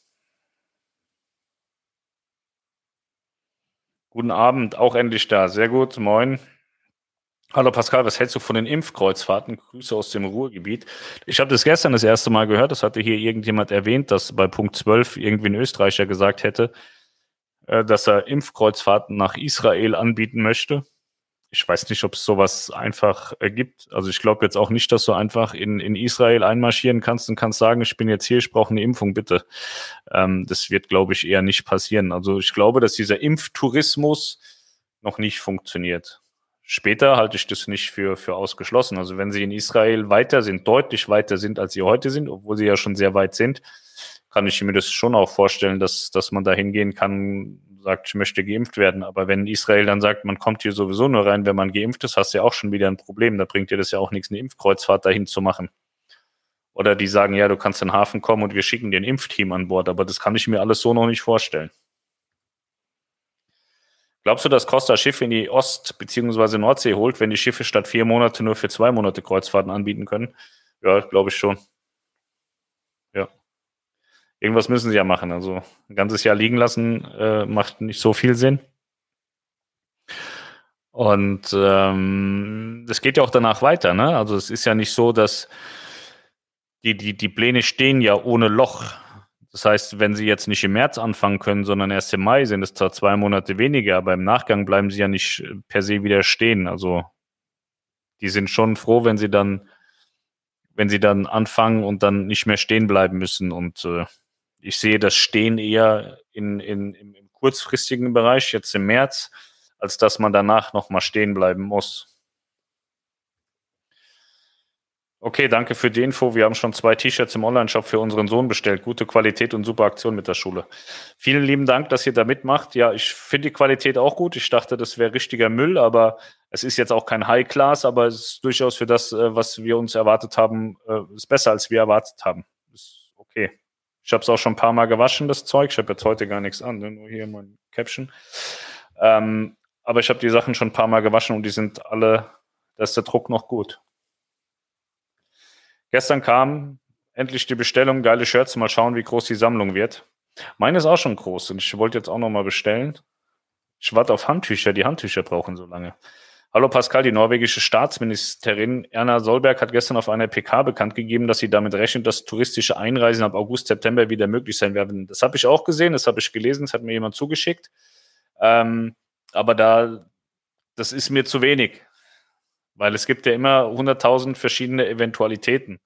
Guten Abend, auch endlich da. Sehr gut, moin. Hallo Pascal, was hältst du von den Impfkreuzfahrten? Grüße aus dem Ruhrgebiet. Ich habe das gestern das erste Mal gehört. Das hatte hier irgendjemand erwähnt, dass bei Punkt 12 irgendwie ein Österreicher gesagt hätte, äh, dass er Impfkreuzfahrten nach Israel anbieten möchte. Ich weiß nicht, ob es sowas einfach gibt. Also ich glaube jetzt auch nicht, dass du einfach in, in Israel einmarschieren kannst und kannst sagen, ich bin jetzt hier, ich brauche eine Impfung, bitte. Ähm, das wird, glaube ich, eher nicht passieren. Also ich glaube, dass dieser Impftourismus noch nicht funktioniert. Später halte ich das nicht für, für ausgeschlossen. Also wenn sie in Israel weiter sind, deutlich weiter sind, als sie heute sind, obwohl sie ja schon sehr weit sind, kann ich mir das schon auch vorstellen, dass, dass man da hingehen kann, sagt, ich möchte geimpft werden. Aber wenn Israel dann sagt, man kommt hier sowieso nur rein, wenn man geimpft ist, hast du ja auch schon wieder ein Problem. Da bringt dir das ja auch nichts, eine Impfkreuzfahrt dahin zu machen. Oder die sagen, ja, du kannst in den Hafen kommen und wir schicken dir ein Impfteam an Bord. Aber das kann ich mir alles so noch nicht vorstellen. Glaubst du, dass Costa Schiffe in die Ost- bzw. Nordsee holt, wenn die Schiffe statt vier Monate nur für zwei Monate Kreuzfahrten anbieten können? Ja, glaube ich schon. Irgendwas müssen sie ja machen. Also ein ganzes Jahr liegen lassen äh, macht nicht so viel Sinn. Und ähm, das geht ja auch danach weiter. Ne? Also es ist ja nicht so, dass die, die, die Pläne stehen ja ohne Loch. Das heißt, wenn sie jetzt nicht im März anfangen können, sondern erst im Mai, sind es zwar zwei Monate weniger, aber im Nachgang bleiben sie ja nicht per se wieder stehen. Also die sind schon froh, wenn sie dann, wenn sie dann anfangen und dann nicht mehr stehen bleiben müssen. Und äh, ich sehe das Stehen eher in, in, im, kurzfristigen Bereich, jetzt im März, als dass man danach nochmal stehen bleiben muss. Okay, danke für die Info. Wir haben schon zwei T-Shirts im Online-Shop für unseren Sohn bestellt. Gute Qualität und super Aktion mit der Schule. Vielen lieben Dank, dass ihr da mitmacht. Ja, ich finde die Qualität auch gut. Ich dachte, das wäre richtiger Müll, aber es ist jetzt auch kein High-Class, aber es ist durchaus für das, äh, was wir uns erwartet haben, äh, ist besser, als wir erwartet haben. Ich habe es auch schon ein paar Mal gewaschen, das Zeug. Ich habe jetzt heute gar nichts an, ne? nur hier mein Caption. Ähm, aber ich habe die Sachen schon ein paar Mal gewaschen und die sind alle, da ist der Druck noch gut. Gestern kam endlich die Bestellung, geile Shirts, mal schauen, wie groß die Sammlung wird. Meine ist auch schon groß und ich wollte jetzt auch nochmal bestellen. Ich warte auf Handtücher, die Handtücher brauchen so lange. Hallo Pascal, die norwegische Staatsministerin Erna Solberg hat gestern auf einer PK bekannt gegeben, dass sie damit rechnet, dass touristische Einreisen ab August, September wieder möglich sein werden. Das habe ich auch gesehen, das habe ich gelesen, das hat mir jemand zugeschickt. Ähm, aber da, das ist mir zu wenig. Weil es gibt ja immer 100.000 verschiedene Eventualitäten.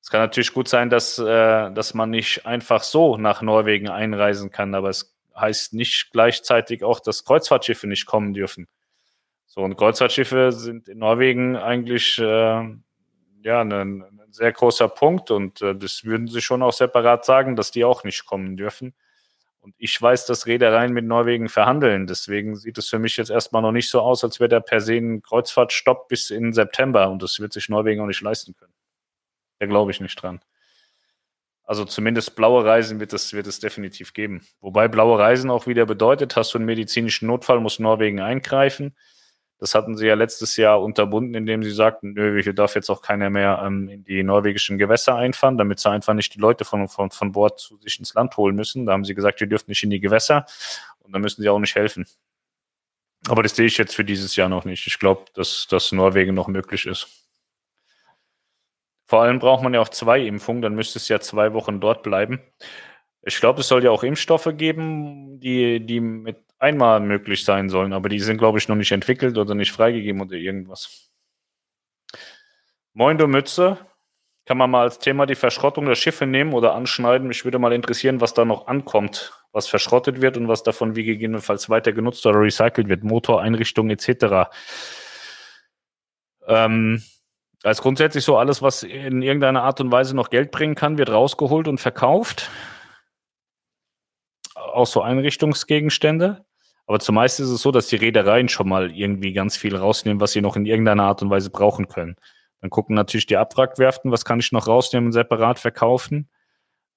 Es kann natürlich gut sein, dass, äh, dass man nicht einfach so nach Norwegen einreisen kann, aber es heißt nicht gleichzeitig auch, dass Kreuzfahrtschiffe nicht kommen dürfen. So, und Kreuzfahrtschiffe sind in Norwegen eigentlich äh, ja, ein, ein, sehr großer Punkt und äh, das würden sie schon auch separat sagen, dass die auch nicht kommen dürfen. Und ich weiß, dass Reedereien mit Norwegen verhandeln. Deswegen sieht es für mich jetzt erstmal noch nicht so aus, als wäre der per se ein Kreuzfahrtstopp bis in September. Und das wird sich Norwegen auch nicht leisten können. Da glaube ich nicht dran. Also zumindest blaue Reisen wird es, wird es definitiv geben. Wobei blaue Reisen auch wieder bedeutet, hast du einen medizinischen Notfall, muss Norwegen eingreifen. Das hatten sie ja letztes Jahr unterbunden, indem sie sagten, nö, hier darf jetzt auch keiner mehr ähm, in die norwegischen Gewässer einfahren, damit sie einfach nicht die Leute von, von, von Bord zu sich ins Land holen müssen. Da haben sie gesagt, wir dürfen nicht in die Gewässer und dann müssen sie auch nicht helfen. Aber das sehe ich jetzt für dieses Jahr noch nicht. Ich glaube, dass, dass Norwegen noch möglich ist. Vor allem braucht man ja auch zwei Impfungen, dann müsste es ja zwei Wochen dort bleiben. Ich glaube, es soll ja auch Impfstoffe geben, die, die mit einmal möglich sein sollen, aber die sind, glaube ich, noch nicht entwickelt oder nicht freigegeben oder irgendwas. Moin, du Mütze. Kann man mal als Thema die Verschrottung der Schiffe nehmen oder anschneiden? Mich würde mal interessieren, was da noch ankommt, was verschrottet wird und was davon wie gegebenenfalls weiter genutzt oder recycelt wird, Motoreinrichtungen etc. Ähm, als grundsätzlich so alles, was in irgendeiner Art und Weise noch Geld bringen kann, wird rausgeholt und verkauft. Auch so Einrichtungsgegenstände. Aber zumeist ist es so, dass die Reedereien schon mal irgendwie ganz viel rausnehmen, was sie noch in irgendeiner Art und Weise brauchen können. Dann gucken natürlich die Abwrackwerften, was kann ich noch rausnehmen und separat verkaufen.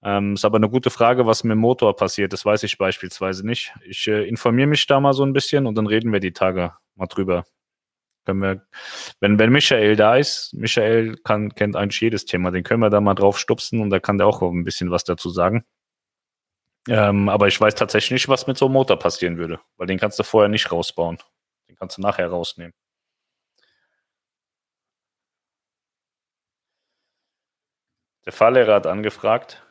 Ähm, ist aber eine gute Frage, was mit dem Motor passiert. Das weiß ich beispielsweise nicht. Ich äh, informiere mich da mal so ein bisschen und dann reden wir die Tage mal drüber. Können wir, wenn, wenn Michael da ist, Michael kann, kennt eigentlich jedes Thema, den können wir da mal drauf stupsen und da kann der auch ein bisschen was dazu sagen. Ähm, aber ich weiß tatsächlich nicht, was mit so einem Motor passieren würde, weil den kannst du vorher nicht rausbauen. Den kannst du nachher rausnehmen. Der Fahrlehrer hat angefragt.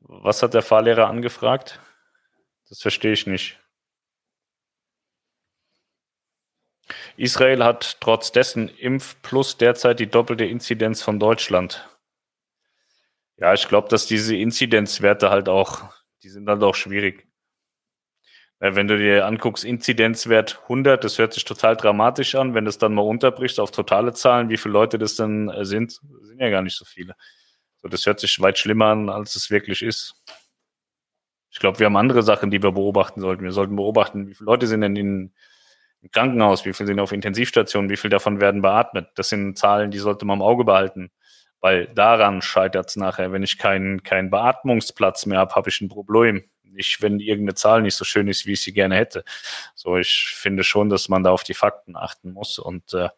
Was hat der Fahrlehrer angefragt? Das verstehe ich nicht. Israel hat trotz dessen Impfplus derzeit die doppelte Inzidenz von Deutschland. Ja, ich glaube, dass diese Inzidenzwerte halt auch, die sind halt auch schwierig. Wenn du dir anguckst, Inzidenzwert 100, das hört sich total dramatisch an. Wenn du es dann mal unterbrichst auf totale Zahlen, wie viele Leute das dann äh, sind, sind ja gar nicht so viele. So, das hört sich weit schlimmer an, als es wirklich ist. Ich glaube, wir haben andere Sachen, die wir beobachten sollten. Wir sollten beobachten, wie viele Leute sind denn in, im Krankenhaus, wie viele sind auf Intensivstationen, wie viele davon werden beatmet. Das sind Zahlen, die sollte man im Auge behalten. Weil daran scheitert es nachher. Wenn ich keinen keinen Beatmungsplatz mehr habe, habe ich ein Problem. Nicht, wenn irgendeine Zahl nicht so schön ist, wie ich sie gerne hätte. So, ich finde schon, dass man da auf die Fakten achten muss. Und äh,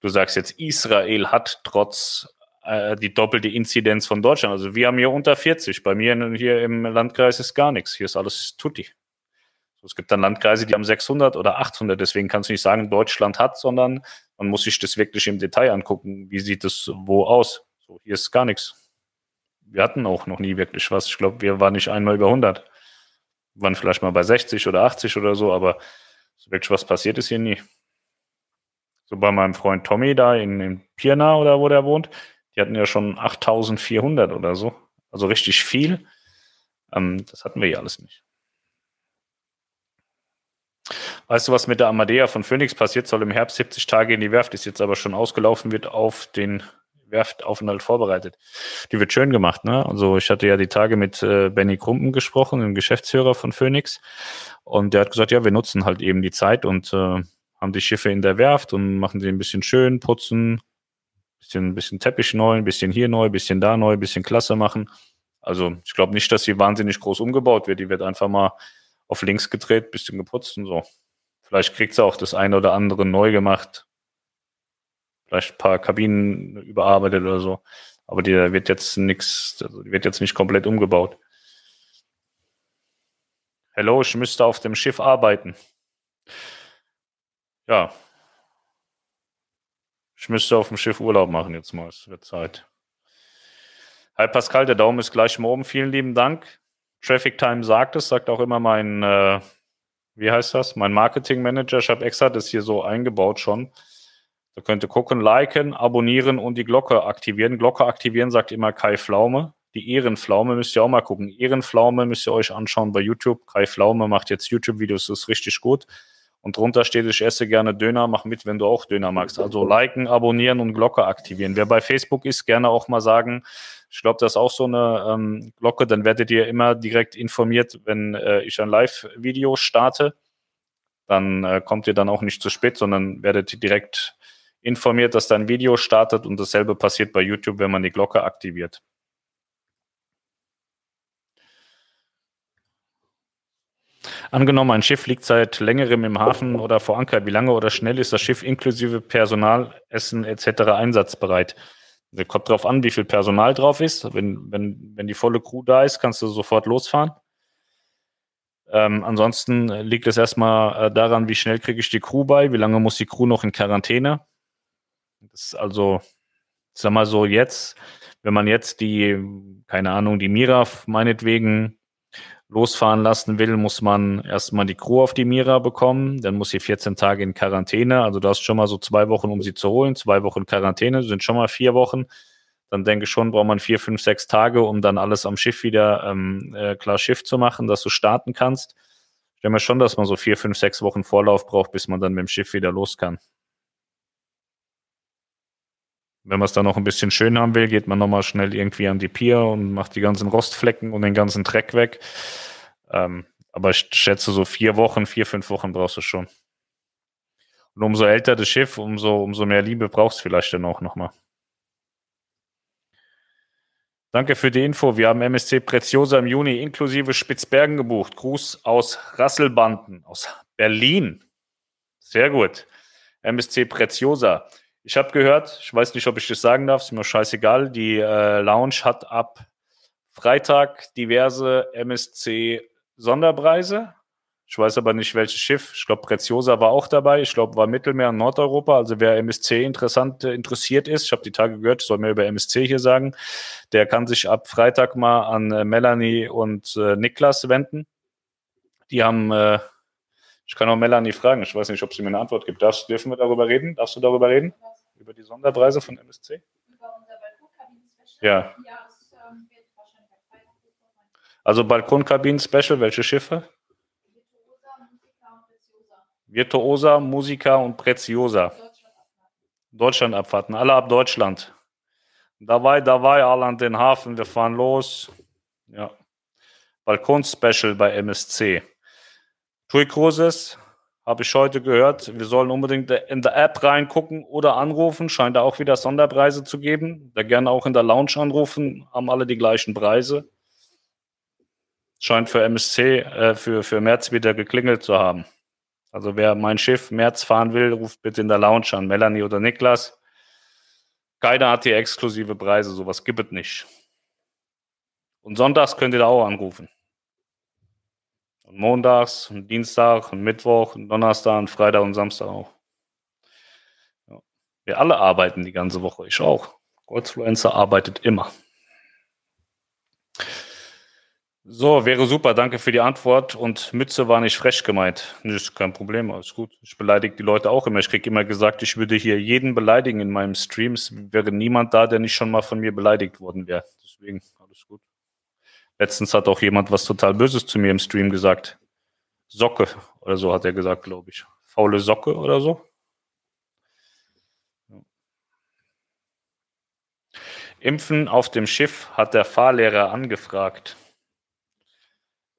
du sagst jetzt, Israel hat trotz äh, die doppelte Inzidenz von Deutschland. Also wir haben hier unter 40. Bei mir hier im Landkreis ist gar nichts. Hier ist alles tutti. Es gibt dann Landkreise, die haben 600 oder 800. Deswegen kannst du nicht sagen, Deutschland hat, sondern man muss sich das wirklich im Detail angucken. Wie sieht es wo aus? So, hier ist gar nichts. Wir hatten auch noch nie wirklich was. Ich glaube, wir waren nicht einmal über 100. Wir waren vielleicht mal bei 60 oder 80 oder so, aber so wirklich was passiert ist hier nie. So bei meinem Freund Tommy da in, in Pirna oder wo der wohnt, die hatten ja schon 8400 oder so. Also richtig viel. Ähm, das hatten wir hier alles nicht. Weißt du, was mit der Amadea von Phoenix passiert? Soll im Herbst 70 Tage in die Werft, ist jetzt aber schon ausgelaufen, wird auf den Werftaufenthalt vorbereitet. Die wird schön gemacht, ne? Also ich hatte ja die Tage mit äh, Benny Krumpen gesprochen, dem Geschäftsführer von Phoenix. Und der hat gesagt, ja, wir nutzen halt eben die Zeit und äh, haben die Schiffe in der Werft und machen sie ein bisschen schön, putzen, bisschen, bisschen Teppich neu, ein bisschen hier neu, ein bisschen da neu, ein bisschen klasse machen. Also ich glaube nicht, dass sie wahnsinnig groß umgebaut wird. Die wird einfach mal auf links gedreht, bisschen geputzt und so. Vielleicht kriegt sie auch das eine oder andere neu gemacht. Vielleicht ein paar Kabinen überarbeitet oder so. Aber die wird jetzt nichts, also die wird jetzt nicht komplett umgebaut. Hello, ich müsste auf dem Schiff arbeiten. Ja. Ich müsste auf dem Schiff Urlaub machen jetzt mal. Es wird Zeit. Hi Pascal, der Daumen ist gleich morgen. Vielen lieben Dank. Traffic Time sagt es, sagt auch immer mein, äh, wie heißt das? Mein Marketing Manager. Ich habe extra das hier so eingebaut schon. Da könnt ihr gucken, liken, abonnieren und die Glocke aktivieren. Glocke aktivieren sagt immer Kai Flaume. Die Ehrenflaume müsst ihr auch mal gucken. Ehrenflaume müsst ihr euch anschauen bei YouTube. Kai Flaume macht jetzt YouTube-Videos, das ist richtig gut. Und drunter steht, ich esse gerne Döner, mach mit, wenn du auch Döner magst. Also liken, abonnieren und Glocke aktivieren. Wer bei Facebook ist, gerne auch mal sagen, ich glaube, das ist auch so eine ähm, Glocke, dann werdet ihr immer direkt informiert, wenn äh, ich ein Live-Video starte. Dann äh, kommt ihr dann auch nicht zu spät, sondern werdet direkt informiert, dass da ein Video startet und dasselbe passiert bei YouTube, wenn man die Glocke aktiviert. Angenommen, ein Schiff liegt seit längerem im Hafen oder vor Anker. Wie lange oder schnell ist das Schiff inklusive Personal, Essen etc. einsatzbereit? Das kommt darauf an, wie viel Personal drauf ist. Wenn, wenn, wenn die volle Crew da ist, kannst du sofort losfahren. Ähm, ansonsten liegt es erstmal äh, daran, wie schnell kriege ich die Crew bei, wie lange muss die Crew noch in Quarantäne. Das ist also, sag mal so, jetzt, wenn man jetzt die, keine Ahnung, die Mira meinetwegen losfahren lassen will, muss man erstmal die Crew auf die Mira bekommen. Dann muss sie 14 Tage in Quarantäne. Also du hast schon mal so zwei Wochen, um sie zu holen. Zwei Wochen Quarantäne sind schon mal vier Wochen. Dann denke ich schon, braucht man vier, fünf, sechs Tage, um dann alles am Schiff wieder ähm, äh, klar Schiff zu machen, dass du starten kannst. Ich denke mir schon, dass man so vier, fünf, sechs Wochen Vorlauf braucht, bis man dann mit dem Schiff wieder los kann. Wenn man es dann noch ein bisschen schön haben will, geht man nochmal schnell irgendwie an die Pier und macht die ganzen Rostflecken und den ganzen Dreck weg. Ähm, aber ich schätze, so vier Wochen, vier, fünf Wochen brauchst du schon. Und umso älter das Schiff, umso, umso mehr Liebe brauchst du vielleicht dann auch nochmal. Danke für die Info. Wir haben MSC Preziosa im Juni inklusive Spitzbergen gebucht. Gruß aus Rasselbanden, aus Berlin. Sehr gut. MSC Preziosa. Ich habe gehört, ich weiß nicht, ob ich das sagen darf, ist mir scheißegal. Die äh, Lounge hat ab Freitag diverse MSC-Sonderpreise. Ich weiß aber nicht, welches Schiff. Ich glaube, Preziosa war auch dabei. Ich glaube, war Mittelmeer und Nordeuropa. Also wer MSC interessant, äh, interessiert ist, ich habe die Tage gehört, ich soll mehr über MSC hier sagen, der kann sich ab Freitag mal an äh, Melanie und äh, Niklas wenden. Die haben äh, ich kann auch Melanie fragen. Ich weiß nicht, ob sie mir eine Antwort gibt. Darfst, dürfen wir darüber reden? Darfst du darüber reden? Über die Sonderpreise von MSC? Über unser Balkonkabinen-Special? Ja. also Balkonkabinen-Special, welche Schiffe? Virtuosa, Musica und Preziosa. Deutschland abfahrten, alle ab Deutschland. Dabei, dabei, alle an den Hafen, wir fahren los. Ja. Balkon-Special bei MSC. TUI Cruises, habe ich heute gehört, wir sollen unbedingt in der App reingucken oder anrufen. Scheint da auch wieder Sonderpreise zu geben. Da gerne auch in der Lounge anrufen, haben alle die gleichen Preise. Scheint für MSC, äh, für, für März wieder geklingelt zu haben. Also wer mein Schiff März fahren will, ruft bitte in der Lounge an. Melanie oder Niklas. Keiner hat hier exklusive Preise, sowas gibt es nicht. Und sonntags könnt ihr da auch anrufen. Und montags und Dienstag und Mittwoch und Donnerstag und Freitag und Samstag auch. Ja. Wir alle arbeiten die ganze Woche. Ich auch. Goldfluencer arbeitet immer. So, wäre super. Danke für die Antwort. Und Mütze war nicht frech gemeint. Das ist kein Problem, alles gut. Ich beleidige die Leute auch immer. Ich kriege immer gesagt, ich würde hier jeden beleidigen in meinem Stream. Es wäre niemand da, der nicht schon mal von mir beleidigt worden wäre. Deswegen, alles gut. Letztens hat auch jemand was total Böses zu mir im Stream gesagt. Socke oder so hat er gesagt, glaube ich. Faule Socke oder so. Impfen auf dem Schiff hat der Fahrlehrer angefragt.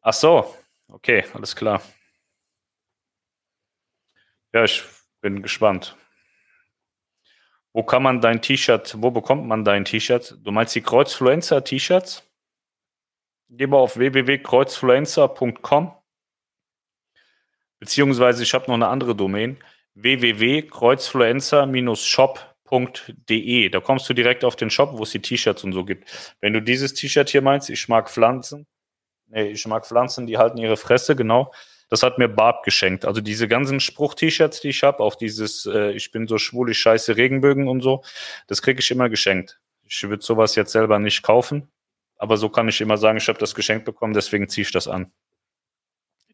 Ach so, okay, alles klar. Ja, ich bin gespannt. Wo kann man dein T-Shirt, wo bekommt man dein T-Shirt? Du meinst die Kreuzfluencer-T-Shirts? Geh mal auf www.kreuzfluencer.com beziehungsweise ich habe noch eine andere Domain www.kreuzfluencer-shop.de. Da kommst du direkt auf den Shop, wo es die T-Shirts und so gibt. Wenn du dieses T-Shirt hier meinst, ich mag Pflanzen, nee, ich mag Pflanzen, die halten ihre Fresse, genau. Das hat mir Barb geschenkt. Also diese ganzen Spruch-T-Shirts, die ich habe, auch dieses äh, Ich bin so schwul, ich scheiße Regenbögen und so, das kriege ich immer geschenkt. Ich würde sowas jetzt selber nicht kaufen, aber so kann ich immer sagen, ich habe das geschenkt bekommen, deswegen ziehe ich das an.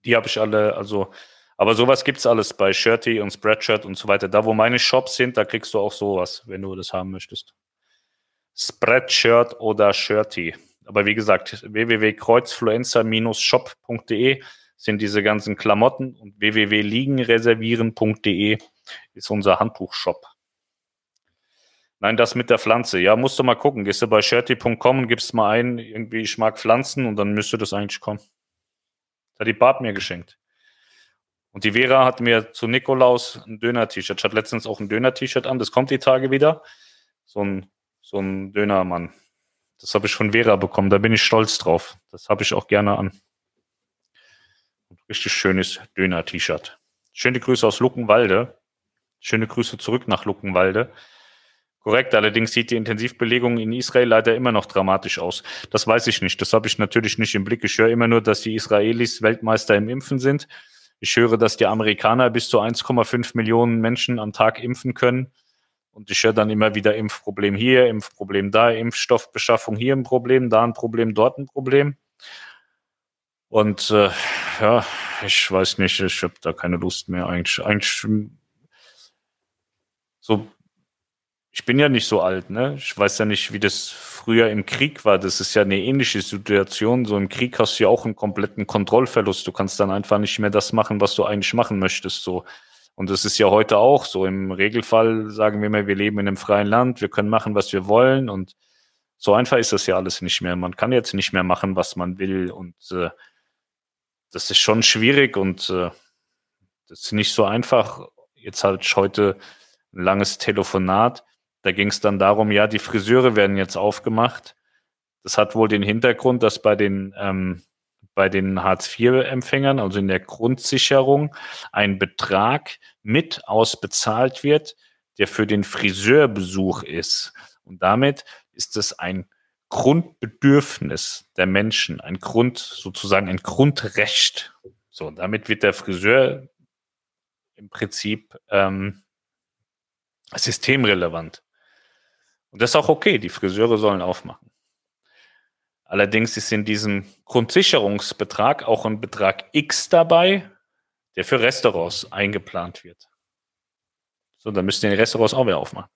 Die habe ich alle, also, aber sowas gibt es alles bei Shirty und Spreadshirt und so weiter. Da, wo meine Shops sind, da kriegst du auch sowas, wenn du das haben möchtest. Spreadshirt oder Shirty. Aber wie gesagt, www.kreuzfluencer-shop.de sind diese ganzen Klamotten und www.liegenreservieren.de ist unser Handtuchshop. Nein, das mit der Pflanze. Ja, musst du mal gucken. Gehst du bei shirty.com und gibst mal ein, irgendwie, ich mag Pflanzen und dann müsste das eigentlich kommen. Das hat die Barb mir geschenkt. Und die Vera hat mir zu Nikolaus ein Döner-T-Shirt. Ich hatte letztens auch ein Döner-T-Shirt an. Das kommt die Tage wieder. So ein, so ein Dönermann. Das habe ich von Vera bekommen. Da bin ich stolz drauf. Das habe ich auch gerne an. Richtig schönes Döner-T-Shirt. Schöne Grüße aus Luckenwalde. Schöne Grüße zurück nach Luckenwalde. Korrekt, allerdings sieht die Intensivbelegung in Israel leider immer noch dramatisch aus. Das weiß ich nicht. Das habe ich natürlich nicht im Blick. Ich höre immer nur, dass die Israelis Weltmeister im Impfen sind. Ich höre, dass die Amerikaner bis zu 1,5 Millionen Menschen am Tag impfen können. Und ich höre dann immer wieder Impfproblem hier, Impfproblem da, Impfstoffbeschaffung hier ein Problem, da ein Problem, dort ein Problem. Und äh, ja, ich weiß nicht, ich habe da keine Lust mehr. Eigentlich, eigentlich so, ich bin ja nicht so alt, ne? Ich weiß ja nicht, wie das früher im Krieg war. Das ist ja eine ähnliche Situation. So im Krieg hast du ja auch einen kompletten Kontrollverlust. Du kannst dann einfach nicht mehr das machen, was du eigentlich machen möchtest. So. Und das ist ja heute auch so. Im Regelfall sagen wir mal, wir leben in einem freien Land, wir können machen, was wir wollen. Und so einfach ist das ja alles nicht mehr. Man kann jetzt nicht mehr machen, was man will. Und äh, das ist schon schwierig und äh, das ist nicht so einfach. Jetzt ich heute ein langes Telefonat. Da ging es dann darum, ja, die Friseure werden jetzt aufgemacht. Das hat wohl den Hintergrund, dass bei den, ähm, bei den Hartz-IV-Empfängern, also in der Grundsicherung, ein Betrag mit ausbezahlt wird, der für den Friseurbesuch ist. Und damit ist es ein Grundbedürfnis der Menschen, ein Grund, sozusagen ein Grundrecht. So, damit wird der Friseur im Prinzip ähm, systemrelevant. Und das ist auch okay, die Friseure sollen aufmachen. Allerdings ist in diesem Grundsicherungsbetrag auch ein Betrag X dabei, der für Restaurants eingeplant wird. So, dann müssten die Restaurants auch wieder aufmachen.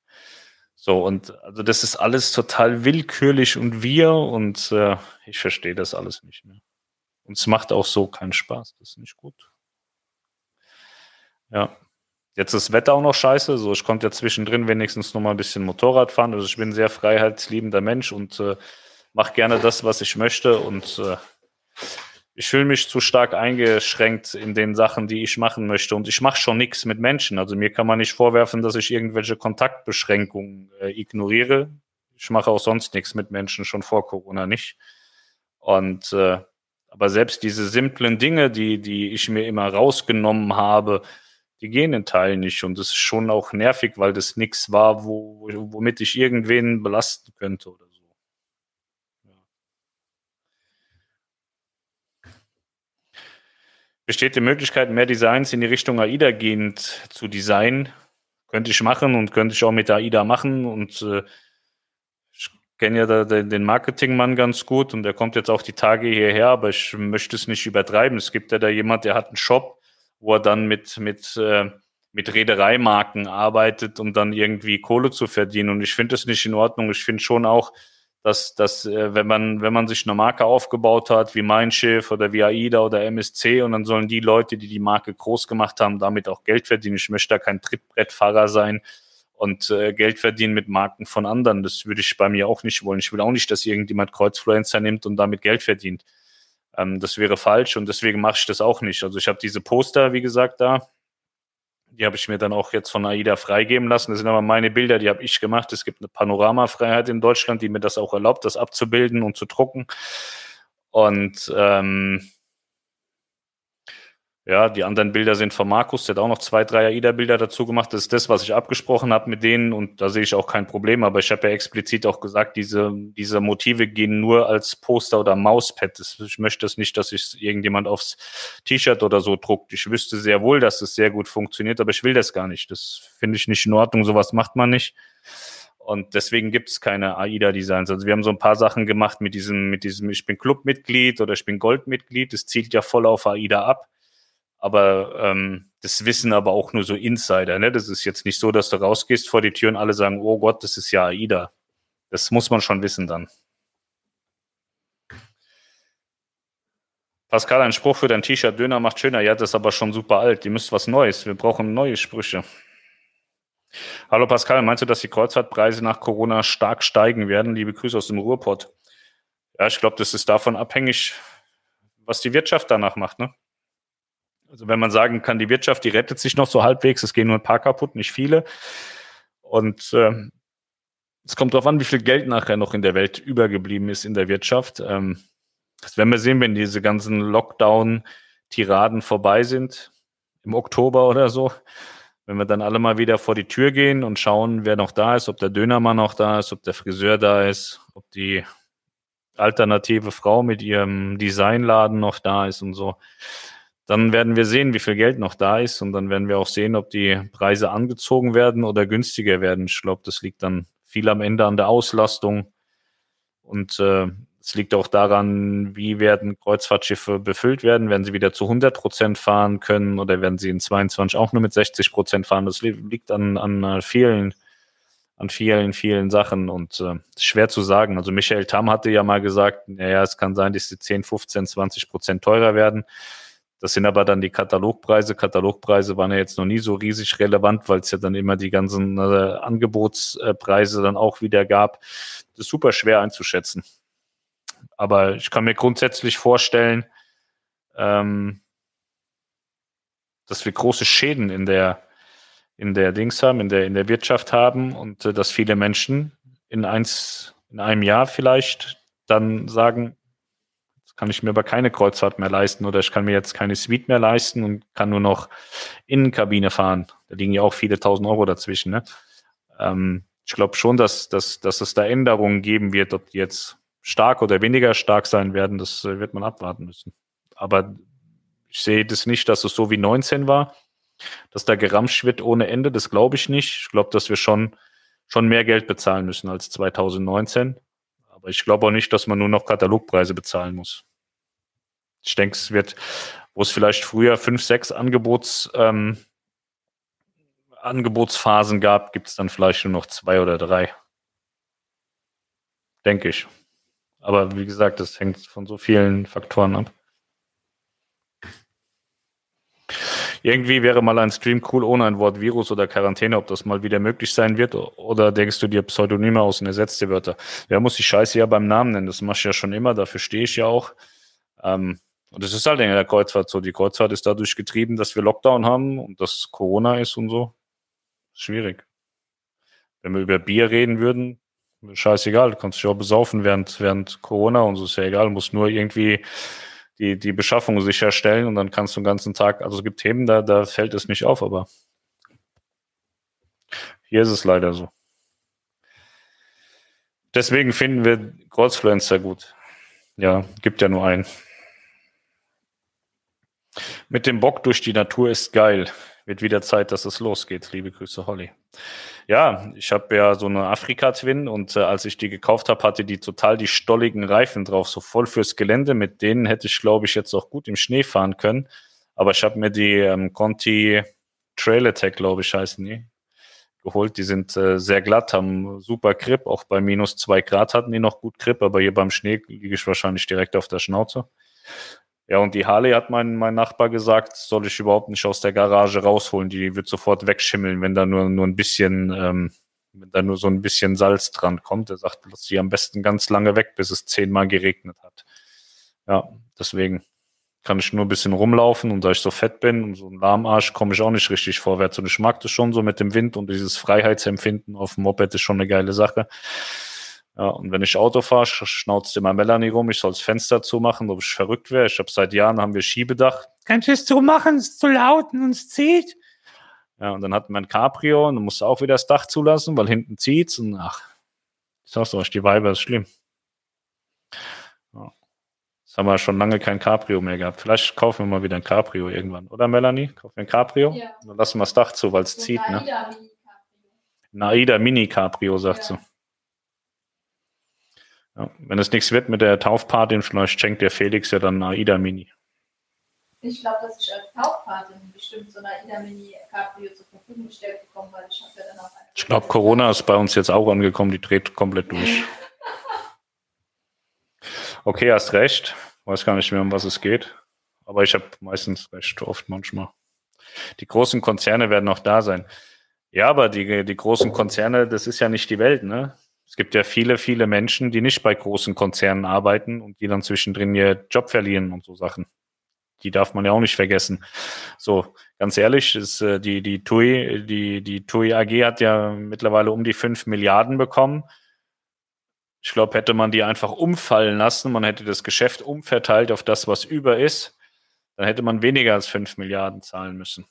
So, und also das ist alles total willkürlich und wir und äh, ich verstehe das alles nicht mehr. Und es macht auch so keinen Spaß. Das ist nicht gut. Ja. Jetzt ist das Wetter auch noch scheiße. So, ich konnte ja zwischendrin wenigstens noch mal ein bisschen Motorrad fahren. Also ich bin ein sehr freiheitsliebender Mensch und äh, mache gerne das, was ich möchte. Und äh, ich fühle mich zu stark eingeschränkt in den Sachen, die ich machen möchte. Und ich mache schon nichts mit Menschen. Also mir kann man nicht vorwerfen, dass ich irgendwelche Kontaktbeschränkungen äh, ignoriere. Ich mache auch sonst nichts mit Menschen, schon vor Corona nicht. Und äh, aber selbst diese simplen Dinge, die, die ich mir immer rausgenommen habe, die gehen in Teilen nicht. Und das ist schon auch nervig, weil das nichts war, wo, womit ich irgendwen belasten könnte oder besteht die Möglichkeit, mehr Designs in die Richtung AIDA gehend zu designen. Könnte ich machen und könnte ich auch mit AIDA machen. Und äh, ich kenne ja da, den Marketingmann ganz gut und der kommt jetzt auch die Tage hierher, aber ich möchte es nicht übertreiben. Es gibt ja da jemand, der hat einen Shop, wo er dann mit, mit, äh, mit Reedereimarken arbeitet, um dann irgendwie Kohle zu verdienen. Und ich finde das nicht in Ordnung. Ich finde schon auch, dass, dass äh, wenn, man, wenn man sich eine Marke aufgebaut hat, wie Mein Schiff oder wie AIDA oder MSC, und dann sollen die Leute, die die Marke groß gemacht haben, damit auch Geld verdienen. Ich möchte da kein Trittbrettfahrer sein und äh, Geld verdienen mit Marken von anderen. Das würde ich bei mir auch nicht wollen. Ich will auch nicht, dass irgendjemand Kreuzfluencer nimmt und damit Geld verdient. Ähm, das wäre falsch und deswegen mache ich das auch nicht. Also ich habe diese Poster, wie gesagt, da die habe ich mir dann auch jetzt von AIDA freigeben lassen. Das sind aber meine Bilder, die habe ich gemacht. Es gibt eine Panoramafreiheit in Deutschland, die mir das auch erlaubt, das abzubilden und zu drucken. Und ähm, ja, die anderen Bilder sind von Markus, der hat auch noch zwei, drei AIDA-Bilder dazu gemacht. Das ist das, was ich abgesprochen habe mit denen und da sehe ich auch kein Problem. Aber ich habe ja explizit auch gesagt, diese, diese Motive gehen nur als Poster oder Mauspad. Ich möchte es nicht, dass sich irgendjemand aufs T-Shirt oder so druckt. Ich wüsste sehr wohl, dass es sehr gut funktioniert, aber ich will das gar nicht. Das finde ich nicht in Ordnung. Sowas macht man nicht. Und deswegen gibt es keine AIDA-Designs. Also wir haben so ein paar Sachen gemacht mit diesem, mit diesem, ich bin Clubmitglied oder ich bin Goldmitglied. Das zielt ja voll auf AIDA ab aber ähm, das wissen aber auch nur so Insider. Ne? Das ist jetzt nicht so, dass du rausgehst vor die Tür und alle sagen, oh Gott, das ist ja AIDA. Das muss man schon wissen dann. Pascal, ein Spruch für dein T-Shirt, Döner macht schöner. Ja, das ist aber schon super alt. Ihr müsst was Neues. Wir brauchen neue Sprüche. Hallo Pascal, meinst du, dass die Kreuzfahrtpreise nach Corona stark steigen werden? Liebe Grüße aus dem Ruhrpott. Ja, ich glaube, das ist davon abhängig, was die Wirtschaft danach macht. Ne? Also wenn man sagen kann, die Wirtschaft, die rettet sich noch so halbwegs, es gehen nur ein paar kaputt, nicht viele. Und äh, es kommt darauf an, wie viel Geld nachher noch in der Welt übergeblieben ist in der Wirtschaft. Ähm, das werden wir sehen, wenn diese ganzen Lockdown-Tiraden vorbei sind, im Oktober oder so. Wenn wir dann alle mal wieder vor die Tür gehen und schauen, wer noch da ist, ob der Dönermann noch da ist, ob der Friseur da ist, ob die alternative Frau mit ihrem Designladen noch da ist und so dann werden wir sehen, wie viel Geld noch da ist und dann werden wir auch sehen, ob die Preise angezogen werden oder günstiger werden. Ich glaube, das liegt dann viel am Ende an der Auslastung und äh, es liegt auch daran, wie werden Kreuzfahrtschiffe befüllt werden. Werden sie wieder zu 100 Prozent fahren können oder werden sie in 22 auch nur mit 60 Prozent fahren? Das liegt an, an äh, vielen an vielen, vielen Sachen und äh, schwer zu sagen. Also Michael Tam hatte ja mal gesagt, naja, es kann sein, dass sie 10, 15, 20 Prozent teurer werden. Das sind aber dann die Katalogpreise. Katalogpreise waren ja jetzt noch nie so riesig relevant, weil es ja dann immer die ganzen äh, Angebotspreise dann auch wieder gab. Das ist super schwer einzuschätzen. Aber ich kann mir grundsätzlich vorstellen, ähm, dass wir große Schäden in der, in der Dings haben, in der, in der Wirtschaft haben und äh, dass viele Menschen in eins, in einem Jahr vielleicht dann sagen, kann ich mir aber keine Kreuzfahrt mehr leisten oder ich kann mir jetzt keine Suite mehr leisten und kann nur noch Innenkabine fahren. Da liegen ja auch viele tausend Euro dazwischen. Ne? Ähm, ich glaube schon, dass, dass, dass es da Änderungen geben wird, ob die jetzt stark oder weniger stark sein werden, das äh, wird man abwarten müssen. Aber ich sehe das nicht, dass es so wie 19 war, dass da geramscht wird ohne Ende, das glaube ich nicht. Ich glaube, dass wir schon, schon mehr Geld bezahlen müssen als 2019. Aber ich glaube auch nicht, dass man nur noch Katalogpreise bezahlen muss. Ich denke, es wird, wo es vielleicht früher fünf, sechs Angebots, ähm, Angebotsphasen gab, gibt es dann vielleicht nur noch zwei oder drei. Denke ich. Aber wie gesagt, das hängt von so vielen Faktoren ab. Irgendwie wäre mal ein Stream cool ohne ein Wort Virus oder Quarantäne, ob das mal wieder möglich sein wird. Oder denkst du dir Pseudonyme aus und ersetzt die Wörter? Wer muss die Scheiße ja beim Namen nennen? Das mache ich ja schon immer, dafür stehe ich ja auch. Ähm, und es ist halt in der Kreuzfahrt so. Die Kreuzfahrt ist dadurch getrieben, dass wir Lockdown haben und dass Corona ist und so. Schwierig. Wenn wir über Bier reden würden, scheißegal, du kannst dich auch besaufen während, während Corona und so ist ja egal, muss nur irgendwie die, die Beschaffung sicherstellen und dann kannst du den ganzen Tag, also es gibt Themen, da, da fällt es nicht auf, aber hier ist es leider so. Deswegen finden wir Kreuzfluencer gut. Ja, gibt ja nur einen. Mit dem Bock durch die Natur ist geil. Wird wieder Zeit, dass es losgeht. Liebe Grüße, Holly. Ja, ich habe ja so eine Afrika-Twin und äh, als ich die gekauft habe, hatte die total die stolligen Reifen drauf, so voll fürs Gelände. Mit denen hätte ich, glaube ich, jetzt auch gut im Schnee fahren können. Aber ich habe mir die ähm, Conti Trail Attack, glaube ich, heißen die, geholt. Die sind äh, sehr glatt, haben super Grip. Auch bei minus zwei Grad hatten die noch gut Grip, aber hier beim Schnee liege ich wahrscheinlich direkt auf der Schnauze. Ja, und die Harley hat mein, mein Nachbar gesagt, soll ich überhaupt nicht aus der Garage rausholen. Die wird sofort wegschimmeln, wenn da nur, nur ein bisschen, ähm, wenn da nur so ein bisschen Salz dran kommt. Er sagt, lass sie am besten ganz lange weg, bis es zehnmal geregnet hat. Ja, deswegen kann ich nur ein bisschen rumlaufen und da ich so fett bin und so ein Lahmarsch, komme ich auch nicht richtig vorwärts. Und ich mag das schon so mit dem Wind und dieses Freiheitsempfinden auf dem Moped ist schon eine geile Sache. Ja, und wenn ich Auto fahre, schnauzt immer Melanie rum, ich soll das Fenster zumachen, ob ich verrückt wäre. Ich habe seit Jahren haben wir Schiebedach. Kannst du es zumachen, es ist zu laut und es zieht? Ja, und dann hatten wir ein Cabrio und dann musste auch wieder das Dach zulassen, weil hinten zieht's und ach, ich sag's euch, die Weiber ist schlimm. Ja. Jetzt haben wir schon lange kein Cabrio mehr gehabt. Vielleicht kaufen wir mal wieder ein Cabrio irgendwann, oder Melanie? Kaufen wir ein Cabrio? Ja. Dann lassen wir das Dach zu, weil es zieht, ne? Ein AIDA Mini Cabrio, sagt ja. sie. Ja, wenn es nichts wird mit der Taufpatin, vielleicht schenkt der Felix ja dann eine AIDA Mini. Ich glaube, dass ich als Taufpatin bestimmt so eine AIDA Mini Cabrio zur Verfügung gestellt bekomme, weil ich habe ja dann auch eine. Ich glaube, Corona ist bei uns jetzt auch angekommen, die dreht komplett durch. okay, hast recht. Weiß gar nicht mehr, um was es geht. Aber ich habe meistens recht, oft manchmal. Die großen Konzerne werden noch da sein. Ja, aber die, die großen Konzerne, das ist ja nicht die Welt, ne? Es gibt ja viele, viele Menschen, die nicht bei großen Konzernen arbeiten und die dann zwischendrin ihr Job verlieren und so Sachen. Die darf man ja auch nicht vergessen. So, ganz ehrlich, ist, äh, die, die TUI, die, die TUI AG hat ja mittlerweile um die fünf Milliarden bekommen. Ich glaube, hätte man die einfach umfallen lassen, man hätte das Geschäft umverteilt auf das, was über ist, dann hätte man weniger als fünf Milliarden zahlen müssen.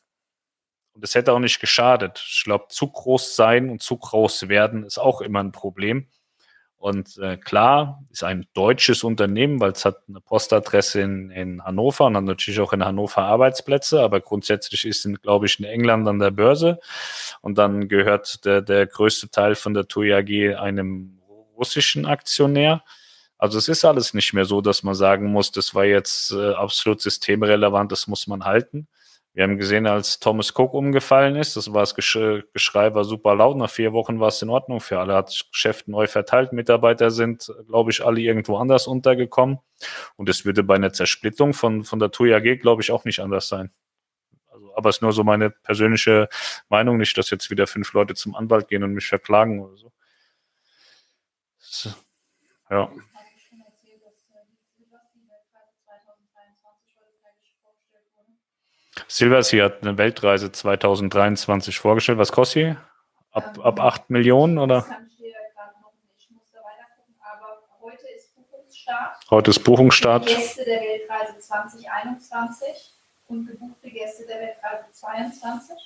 Und es hätte auch nicht geschadet. Ich glaube, zu groß sein und zu groß werden ist auch immer ein Problem. Und äh, klar, ist ein deutsches Unternehmen, weil es hat eine Postadresse in, in Hannover und hat natürlich auch in Hannover Arbeitsplätze, aber grundsätzlich ist, glaube ich, in England an der Börse. Und dann gehört der, der größte Teil von der TUI AG einem russischen Aktionär. Also es ist alles nicht mehr so, dass man sagen muss, das war jetzt äh, absolut systemrelevant, das muss man halten. Wir haben gesehen, als Thomas Cook umgefallen ist, das war das Geschrei war super laut. Nach vier Wochen war es in Ordnung für alle, hat das Geschäft neu verteilt. Mitarbeiter sind, glaube ich, alle irgendwo anders untergekommen. Und es würde bei einer Zersplittung von, von der TUI AG, glaube ich, auch nicht anders sein. Also, aber es ist nur so meine persönliche Meinung, nicht, dass jetzt wieder fünf Leute zum Anwalt gehen und mich verklagen oder so. Ja. Silversea hat eine Weltreise 2023 vorgestellt. Was kostet sie? Ab, ab 8 Millionen oder? Das kann ich dir gerade noch nicht. Ich muss da weiter gucken. Aber heute ist Buchungsstart. Heute ist Buchungsstart. Gäste der Weltreise 2021 und gebuchte Gäste der Weltreise 22.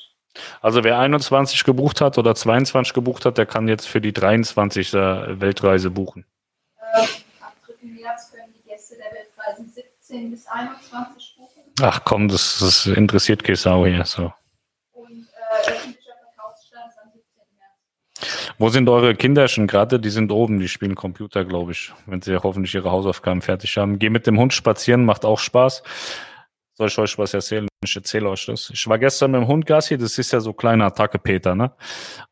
Also wer 21 gebucht hat oder 22 gebucht hat, der kann jetzt für die 23. Weltreise buchen. Ähm, ab 3. März können die Gäste der Weltreise 17 bis 21 buchen. Ach komm, das, das interessiert keine Sau hier. So. Wo sind eure Kinder schon gerade? Die sind oben, die spielen Computer, glaube ich, wenn sie hoffentlich ihre Hausaufgaben fertig haben. Geh mit dem Hund spazieren, macht auch Spaß. Soll ich euch was erzählen? Ich erzähle euch das. Ich war gestern mit dem Hund Gassi, das ist ja so kleiner Attacke Peter, ne?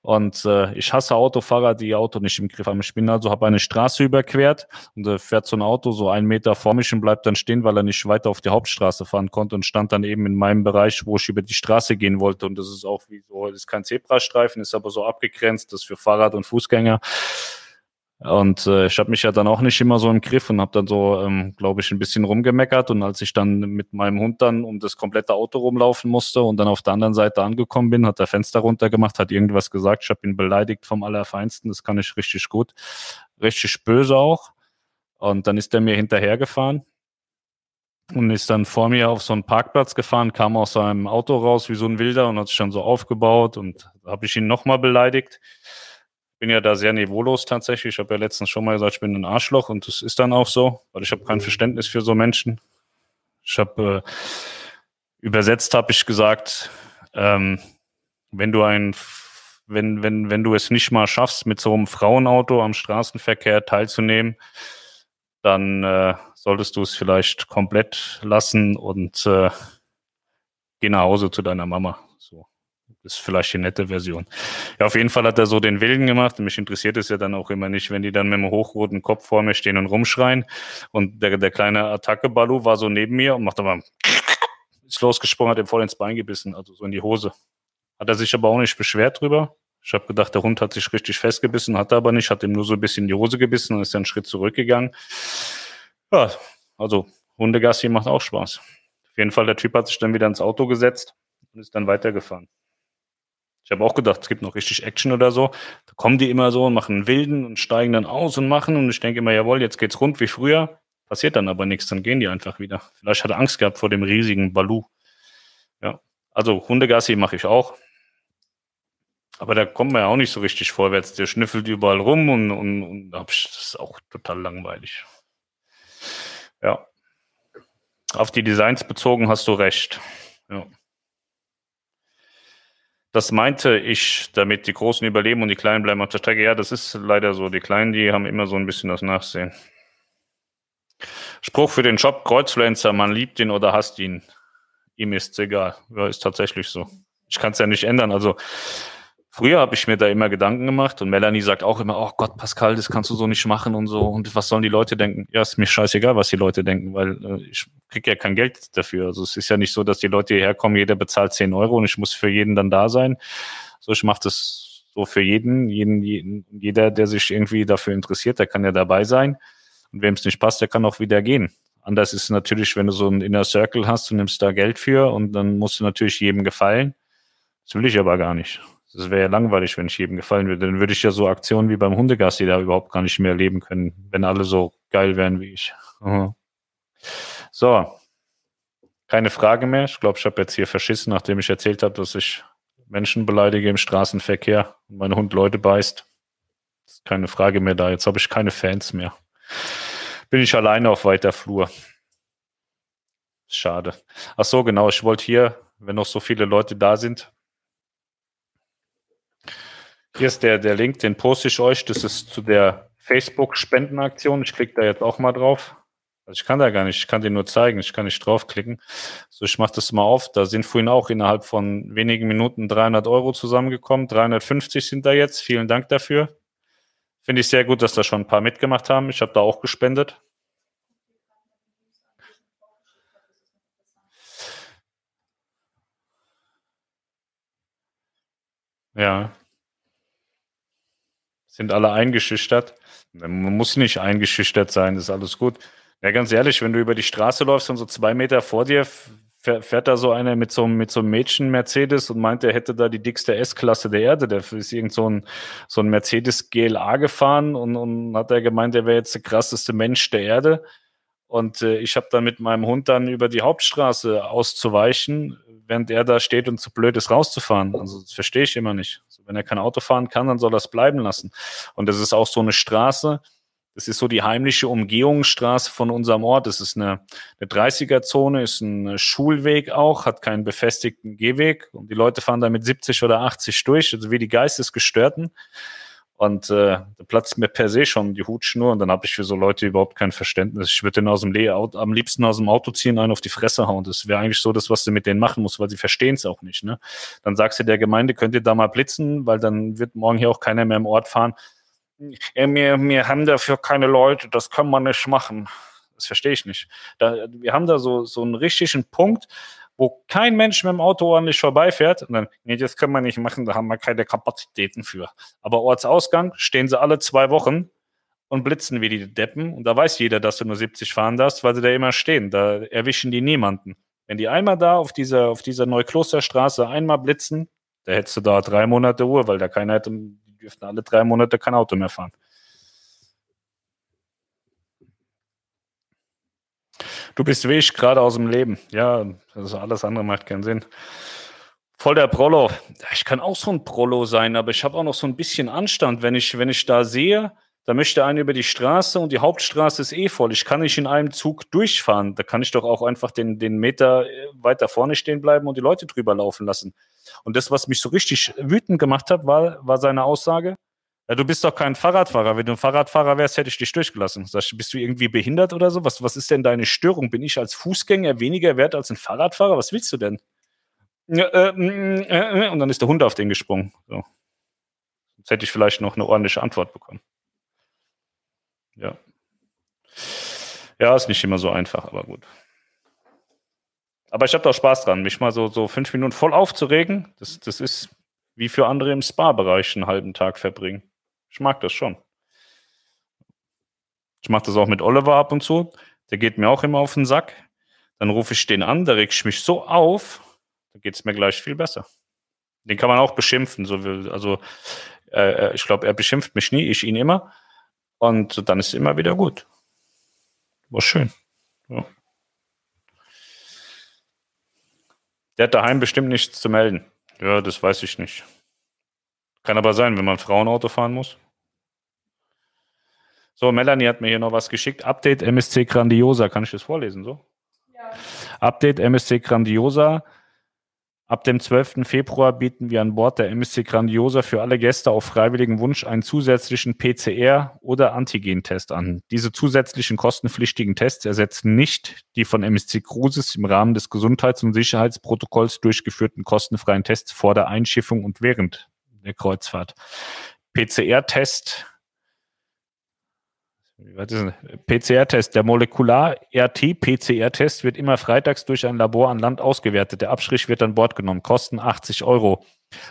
Und äh, ich hasse Autofahrer, die Auto nicht im Griff haben. Ich bin also, habe eine Straße überquert und da fährt so ein Auto so einen Meter vor mich und bleibt dann stehen, weil er nicht weiter auf die Hauptstraße fahren konnte und stand dann eben in meinem Bereich, wo ich über die Straße gehen wollte. Und das ist auch wie so, das ist kein Zebrastreifen, ist aber so abgegrenzt, das für Fahrrad und Fußgänger. Und äh, ich habe mich ja dann auch nicht immer so im Griff und habe dann so, ähm, glaube ich, ein bisschen rumgemeckert. Und als ich dann mit meinem Hund dann um das komplette Auto rumlaufen musste und dann auf der anderen Seite angekommen bin, hat der Fenster runtergemacht, hat irgendwas gesagt. Ich habe ihn beleidigt vom Allerfeinsten. Das kann ich richtig gut. Richtig böse auch. Und dann ist er mir hinterhergefahren und ist dann vor mir auf so einen Parkplatz gefahren, kam aus seinem Auto raus wie so ein Wilder und hat sich dann so aufgebaut und habe ich ihn nochmal beleidigt bin ja da sehr niveaulos tatsächlich. Ich habe ja letztens schon mal gesagt, ich bin ein Arschloch und das ist dann auch so, weil ich habe kein Verständnis für so Menschen. Ich habe äh, übersetzt habe ich gesagt, ähm, wenn du ein wenn, wenn, wenn du es nicht mal schaffst, mit so einem Frauenauto am Straßenverkehr teilzunehmen, dann äh, solltest du es vielleicht komplett lassen und äh, geh nach Hause zu deiner Mama. Ist vielleicht die nette Version. Ja, auf jeden Fall hat er so den Willen gemacht. Mich interessiert es ja dann auch immer nicht, wenn die dann mit einem hochroten Kopf vor mir stehen und rumschreien. Und der, der kleine Attacke-Balu war so neben mir und macht aber ist losgesprungen, hat ihm voll ins Bein gebissen, also so in die Hose. Hat er sich aber auch nicht beschwert drüber. Ich habe gedacht, der Hund hat sich richtig festgebissen, hat er aber nicht, hat ihm nur so ein bisschen in die Hose gebissen und ist dann einen Schritt zurückgegangen. Ja, also Hundegassi macht auch Spaß. Auf jeden Fall, der Typ hat sich dann wieder ins Auto gesetzt und ist dann weitergefahren. Ich habe auch gedacht, es gibt noch richtig Action oder so. Da kommen die immer so und machen einen Wilden und steigen dann aus und machen. Und ich denke immer, jawohl, jetzt geht's rund wie früher. Passiert dann aber nichts, dann gehen die einfach wieder. Vielleicht hat er Angst gehabt vor dem riesigen Balu. Ja, also Hundegassi mache ich auch. Aber da kommt man ja auch nicht so richtig vorwärts. Der schnüffelt überall rum und, und, und das ist auch total langweilig. Ja. Auf die Designs bezogen hast du recht. Ja. Das meinte ich, damit die Großen überleben und die Kleinen bleiben auf der Strecke. Ja, das ist leider so. Die Kleinen, die haben immer so ein bisschen das Nachsehen. Spruch für den Job, Kreuzfluencer, man liebt ihn oder hasst ihn. Ihm ist es egal. Ja, ist tatsächlich so. Ich kann es ja nicht ändern. Also Früher habe ich mir da immer Gedanken gemacht und Melanie sagt auch immer, oh Gott, Pascal, das kannst du so nicht machen und so. Und was sollen die Leute denken? Ja, ist mir scheißegal, was die Leute denken, weil äh, ich kriege ja kein Geld dafür. Also es ist ja nicht so, dass die Leute hierher kommen, jeder bezahlt 10 Euro und ich muss für jeden dann da sein. So, ich mache das so für jeden, jeden, jeden, jeder, der sich irgendwie dafür interessiert, der kann ja dabei sein. Und wem es nicht passt, der kann auch wieder gehen. Anders ist natürlich, wenn du so einen Inner Circle hast, du nimmst da Geld für und dann musst du natürlich jedem gefallen. Das will ich aber gar nicht. Das wäre ja langweilig, wenn ich jedem gefallen würde. Dann würde ich ja so Aktionen wie beim Hundegassi da überhaupt gar nicht mehr erleben können, wenn alle so geil wären wie ich. Mhm. So. Keine Frage mehr. Ich glaube, ich habe jetzt hier verschissen, nachdem ich erzählt habe, dass ich Menschen beleidige im Straßenverkehr und mein Hund Leute beißt. Ist keine Frage mehr da. Jetzt habe ich keine Fans mehr. Bin ich alleine auf weiter Flur. Schade. Ach so, genau. Ich wollte hier, wenn noch so viele Leute da sind, hier ist der, der Link, den poste ich euch. Das ist zu der Facebook-Spendenaktion. Ich klicke da jetzt auch mal drauf. Also ich kann da gar nicht, ich kann den nur zeigen, ich kann nicht draufklicken. So, ich mache das mal auf. Da sind vorhin auch innerhalb von wenigen Minuten 300 Euro zusammengekommen. 350 sind da jetzt. Vielen Dank dafür. Finde ich sehr gut, dass da schon ein paar mitgemacht haben. Ich habe da auch gespendet. Ja sind alle eingeschüchtert. Man muss nicht eingeschüchtert sein, ist alles gut. Ja, ganz ehrlich, wenn du über die Straße läufst und so zwei Meter vor dir fährt da so einer mit so, mit so einem Mädchen-Mercedes und meint, er hätte da die dickste S-Klasse der Erde. Der ist irgend so ein, so ein Mercedes GLA gefahren und, und hat er gemeint, er wäre jetzt der krasseste Mensch der Erde. Und äh, ich habe dann mit meinem Hund dann über die Hauptstraße auszuweichen, während er da steht und zu blöd ist, rauszufahren. Also das verstehe ich immer nicht. Also, wenn er kein Auto fahren kann, dann soll er es bleiben lassen. Und das ist auch so eine Straße, das ist so die heimliche Umgehungsstraße von unserem Ort. Das ist eine, eine 30er-Zone, ist ein Schulweg auch, hat keinen befestigten Gehweg. Und die Leute fahren da mit 70 oder 80 durch, also wie die Geistesgestörten. Und äh, da platzt mir per se schon die Hutschnur und dann habe ich für so Leute überhaupt kein Verständnis. Ich würde den aus dem Le am liebsten aus dem Auto ziehen, einen auf die Fresse hauen. Das wäre eigentlich so das, was du mit denen machen musst, weil sie verstehen es auch nicht. Ne? Dann sagst du der Gemeinde, könnt ihr da mal blitzen, weil dann wird morgen hier auch keiner mehr im Ort fahren. Wir, wir haben dafür keine Leute, das kann man nicht machen. Das verstehe ich nicht. Da, wir haben da so, so einen richtigen Punkt, wo kein Mensch mit dem Auto ordentlich vorbeifährt. Und dann, nee, das können wir nicht machen, da haben wir keine Kapazitäten für. Aber Ortsausgang stehen sie alle zwei Wochen und blitzen wie die Deppen. Und da weiß jeder, dass du nur 70 fahren darfst, weil sie da immer stehen. Da erwischen die niemanden. Wenn die einmal da auf dieser, auf dieser Neuklosterstraße einmal blitzen, da hättest du da drei Monate Ruhe, weil da keiner hätte, die dürften alle drei Monate kein Auto mehr fahren. Du bist wie ich gerade aus dem Leben. Ja, also alles andere macht keinen Sinn. Voll der Prollo. Ich kann auch so ein Prollo sein, aber ich habe auch noch so ein bisschen Anstand, wenn ich, wenn ich da sehe, da möchte einer über die Straße und die Hauptstraße ist eh voll. Ich kann nicht in einem Zug durchfahren. Da kann ich doch auch einfach den, den Meter äh, weiter vorne stehen bleiben und die Leute drüber laufen lassen. Und das, was mich so richtig wütend gemacht hat, war, war seine Aussage, ja, du bist doch kein Fahrradfahrer. Wenn du ein Fahrradfahrer wärst, hätte ich dich durchgelassen. Sag, bist du irgendwie behindert oder so? Was, was ist denn deine Störung? Bin ich als Fußgänger weniger wert als ein Fahrradfahrer? Was willst du denn? äh, äh, äh, und dann ist der Hund auf den gesprungen. So. Jetzt hätte ich vielleicht noch eine ordentliche Antwort bekommen. Ja. Ja, ist nicht immer so einfach, aber gut. Aber ich habe doch Spaß dran, mich mal so, so fünf Minuten voll aufzuregen. Das, das ist wie für andere im Spa-Bereich einen halben Tag verbringen. Ich mag das schon. Ich mache das auch mit Oliver ab und zu. Der geht mir auch immer auf den Sack. Dann rufe ich den an, da reg ich mich so auf, dann geht es mir gleich viel besser. Den kann man auch beschimpfen. So, also äh, ich glaube, er beschimpft mich nie, ich ihn immer. Und dann ist es immer wieder gut. War schön. Ja. Der hat daheim bestimmt nichts zu melden. Ja, das weiß ich nicht. Kann aber sein, wenn man Frauenauto fahren muss. So, Melanie hat mir hier noch was geschickt. Update MSC Grandiosa. Kann ich das vorlesen so? Ja. Update MSC Grandiosa. Ab dem 12. Februar bieten wir an Bord der MSC Grandiosa für alle Gäste auf freiwilligen Wunsch einen zusätzlichen PCR- oder Antigen-Test an. Diese zusätzlichen kostenpflichtigen Tests ersetzen nicht die von MSC Cruises im Rahmen des Gesundheits- und Sicherheitsprotokolls durchgeführten kostenfreien Tests vor der Einschiffung und während der Kreuzfahrt. PCR-Test PCR-Test. Der Molekular-RT-PCR-Test wird immer freitags durch ein Labor an Land ausgewertet. Der Abstrich wird an Bord genommen. Kosten 80 Euro.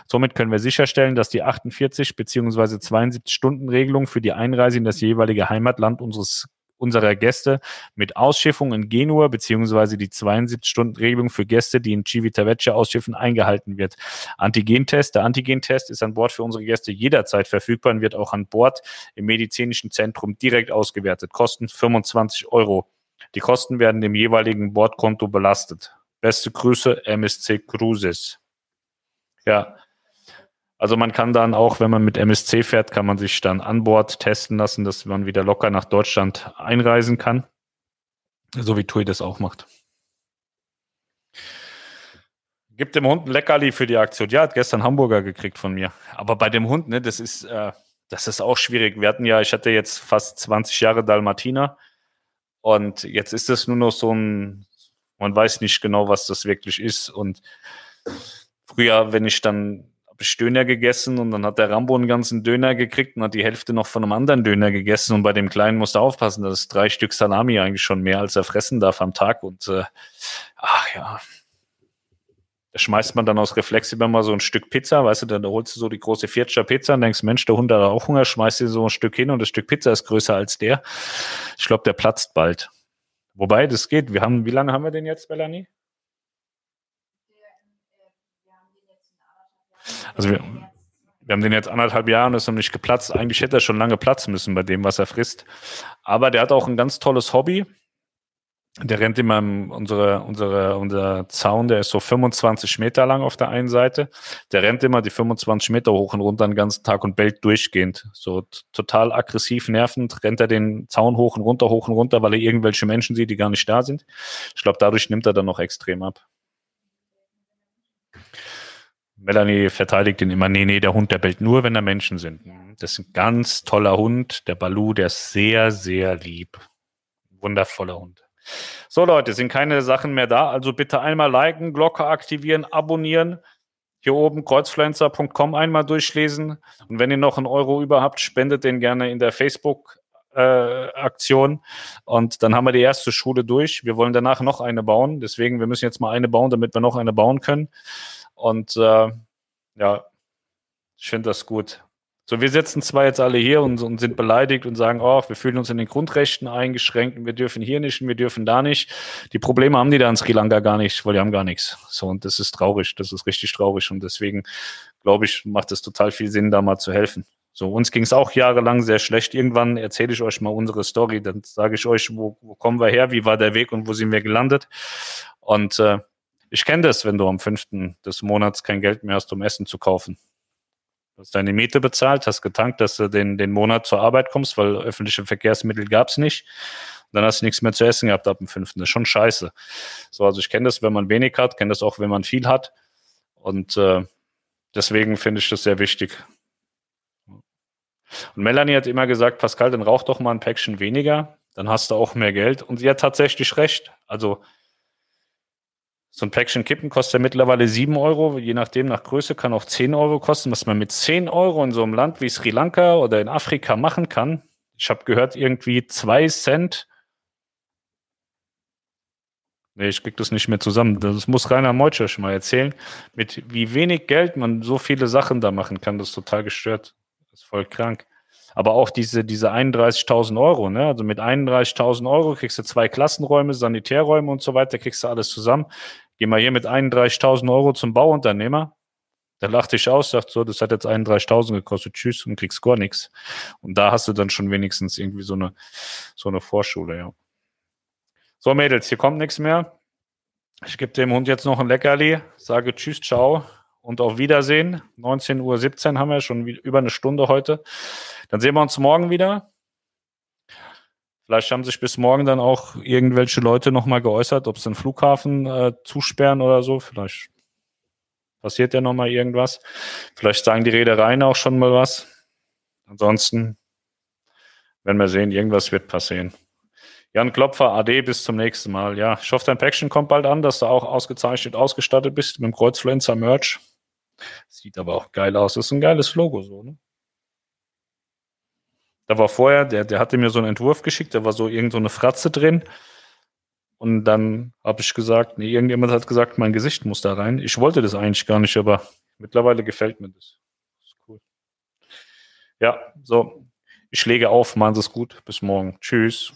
Somit können wir sicherstellen, dass die 48 bzw. 72 Stunden Regelung für die Einreise in das jeweilige Heimatland unseres unserer Gäste mit Ausschiffung in Genua beziehungsweise die 72-Stunden-Regelung für Gäste, die in Civitavecchia ausschiffen, eingehalten wird. Antigentest. Der Antigentest ist an Bord für unsere Gäste jederzeit verfügbar und wird auch an Bord im medizinischen Zentrum direkt ausgewertet. Kosten 25 Euro. Die Kosten werden dem jeweiligen Bordkonto belastet. Beste Grüße, MSC Cruises. Ja, also man kann dann auch, wenn man mit MSC fährt, kann man sich dann an Bord testen lassen, dass man wieder locker nach Deutschland einreisen kann. So wie TUI das auch macht. Gibt dem Hund ein Leckerli für die Aktion. Ja, hat gestern Hamburger gekriegt von mir. Aber bei dem Hund, ne, das ist, äh, das ist auch schwierig. Wir hatten ja, ich hatte jetzt fast 20 Jahre Dalmatiner und jetzt ist es nur noch so ein, man weiß nicht genau, was das wirklich ist. Und früher, wenn ich dann habe ich Döner gegessen und dann hat der Rambo einen ganzen Döner gekriegt und hat die Hälfte noch von einem anderen Döner gegessen und bei dem Kleinen musst du aufpassen, das ist drei Stück Salami eigentlich schon mehr, als er fressen darf am Tag und äh, ach ja, da schmeißt man dann aus Reflex immer mal so ein Stück Pizza, weißt du, dann holst du so die große Viertscher Pizza und denkst, Mensch, der Hund hat auch Hunger, schmeißt dir so ein Stück hin und das Stück Pizza ist größer als der. Ich glaube, der platzt bald. Wobei, das geht. Wir haben, wie lange haben wir den jetzt, Melanie? Also wir, wir haben den jetzt anderthalb Jahre und ist noch nicht geplatzt. Eigentlich hätte er schon lange platzen müssen bei dem, was er frisst. Aber der hat auch ein ganz tolles Hobby. Der rennt immer unsere, unsere, unser Zaun, der ist so 25 Meter lang auf der einen Seite. Der rennt immer die 25 Meter hoch und runter den ganzen Tag und bellt durchgehend. So total aggressiv, nervend, rennt er den Zaun hoch und runter, hoch und runter, weil er irgendwelche Menschen sieht, die gar nicht da sind. Ich glaube, dadurch nimmt er dann noch extrem ab. Melanie verteidigt ihn immer, nee, nee, der Hund, der bellt nur, wenn da Menschen sind. Das ist ein ganz toller Hund, der Balu, der ist sehr, sehr lieb. Wundervoller Hund. So Leute, sind keine Sachen mehr da, also bitte einmal liken, Glocke aktivieren, abonnieren. Hier oben kreuzpflanzer.com einmal durchlesen. Und wenn ihr noch einen Euro über habt, spendet den gerne in der Facebook äh, Aktion. Und dann haben wir die erste Schule durch. Wir wollen danach noch eine bauen. Deswegen, wir müssen jetzt mal eine bauen, damit wir noch eine bauen können. Und äh, ja, ich finde das gut. So, wir sitzen zwar jetzt alle hier und, und, sind beleidigt und sagen, oh, wir fühlen uns in den Grundrechten eingeschränkt und wir dürfen hier nicht und wir dürfen da nicht. Die Probleme haben die da in Sri Lanka gar nicht, weil die haben gar nichts. So, und das ist traurig, das ist richtig traurig und deswegen glaube ich, macht es total viel Sinn, da mal zu helfen. So, uns ging es auch jahrelang sehr schlecht. Irgendwann erzähle ich euch mal unsere Story, dann sage ich euch, wo, wo kommen wir her, wie war der Weg und wo sind wir gelandet. Und äh, ich kenne das, wenn du am 5. des Monats kein Geld mehr hast, um Essen zu kaufen. Du hast deine Miete bezahlt, hast getankt, dass du den, den Monat zur Arbeit kommst, weil öffentliche Verkehrsmittel gab es nicht. dann hast du nichts mehr zu essen gehabt ab dem 5. Das ist schon scheiße. So, also ich kenne das, wenn man wenig hat, kenne das auch, wenn man viel hat. Und äh, deswegen finde ich das sehr wichtig. Und Melanie hat immer gesagt, Pascal, dann rauch doch mal ein Päckchen weniger, dann hast du auch mehr Geld. Und sie hat tatsächlich recht. Also So ein Päckchen Kippen kostet ja mittlerweile 7 Euro, je nachdem nach Größe kann auch 10 Euro kosten. Was man mit 10 Euro in so einem Land wie Sri Lanka oder in Afrika machen kann. Ich habe gehört, irgendwie 2 Cent. Nee, ich krieg das nicht mehr zusammen. Das muss Rainer Meutscher schon mal erzählen. Mit wie wenig Geld man so viele Sachen da machen kann, das ist total gestört. Das ist voll krank. Aber auch diese, diese 31.000 Euro, ne? Also mit 31.000 Euro kriegst du zwei Klassenräume, Sanitärräume und so weiter, kriegst du alles zusammen. Geh mal hier mit 31.000 Euro zum Bauunternehmer. Da lachte ich aus, sagt so, das hat jetzt 31.000 gekostet, tschüss und kriegst gar nichts. Und da hast du dann schon wenigstens irgendwie so eine, so eine Vorschule, ja. So, Mädels, hier kommt nichts mehr. Ich gebe dem Hund jetzt noch ein Leckerli, sage Tschüss, ciao und auf Wiedersehen. 19.17 Uhr haben wir schon über eine Stunde heute. Dann sehen wir uns morgen wieder. Vielleicht haben sich bis morgen dann auch irgendwelche Leute nochmal geäußert, ob sie den Flughafen äh, zusperren oder so. Vielleicht passiert ja nochmal irgendwas. Vielleicht sagen die Reedereien auch schon mal was. Ansonsten werden wir sehen, irgendwas wird passieren. Jan Klopfer, AD, bis zum nächsten Mal. Ja, ich hoffe, dein Päckchen kommt bald an, dass du auch ausgezeichnet ausgestattet bist mit dem Kreuzfluencer Merch. Sieht aber auch geil aus. Das ist ein geiles Logo so, ne? Da war vorher, der, der hatte mir so einen Entwurf geschickt, da war so irgend so eine Fratze drin. Und dann habe ich gesagt, nee, irgendjemand hat gesagt, mein Gesicht muss da rein. Ich wollte das eigentlich gar nicht, aber mittlerweile gefällt mir das. das ist cool. Ja, so. Ich lege auf, machen Sie es gut. Bis morgen. Tschüss.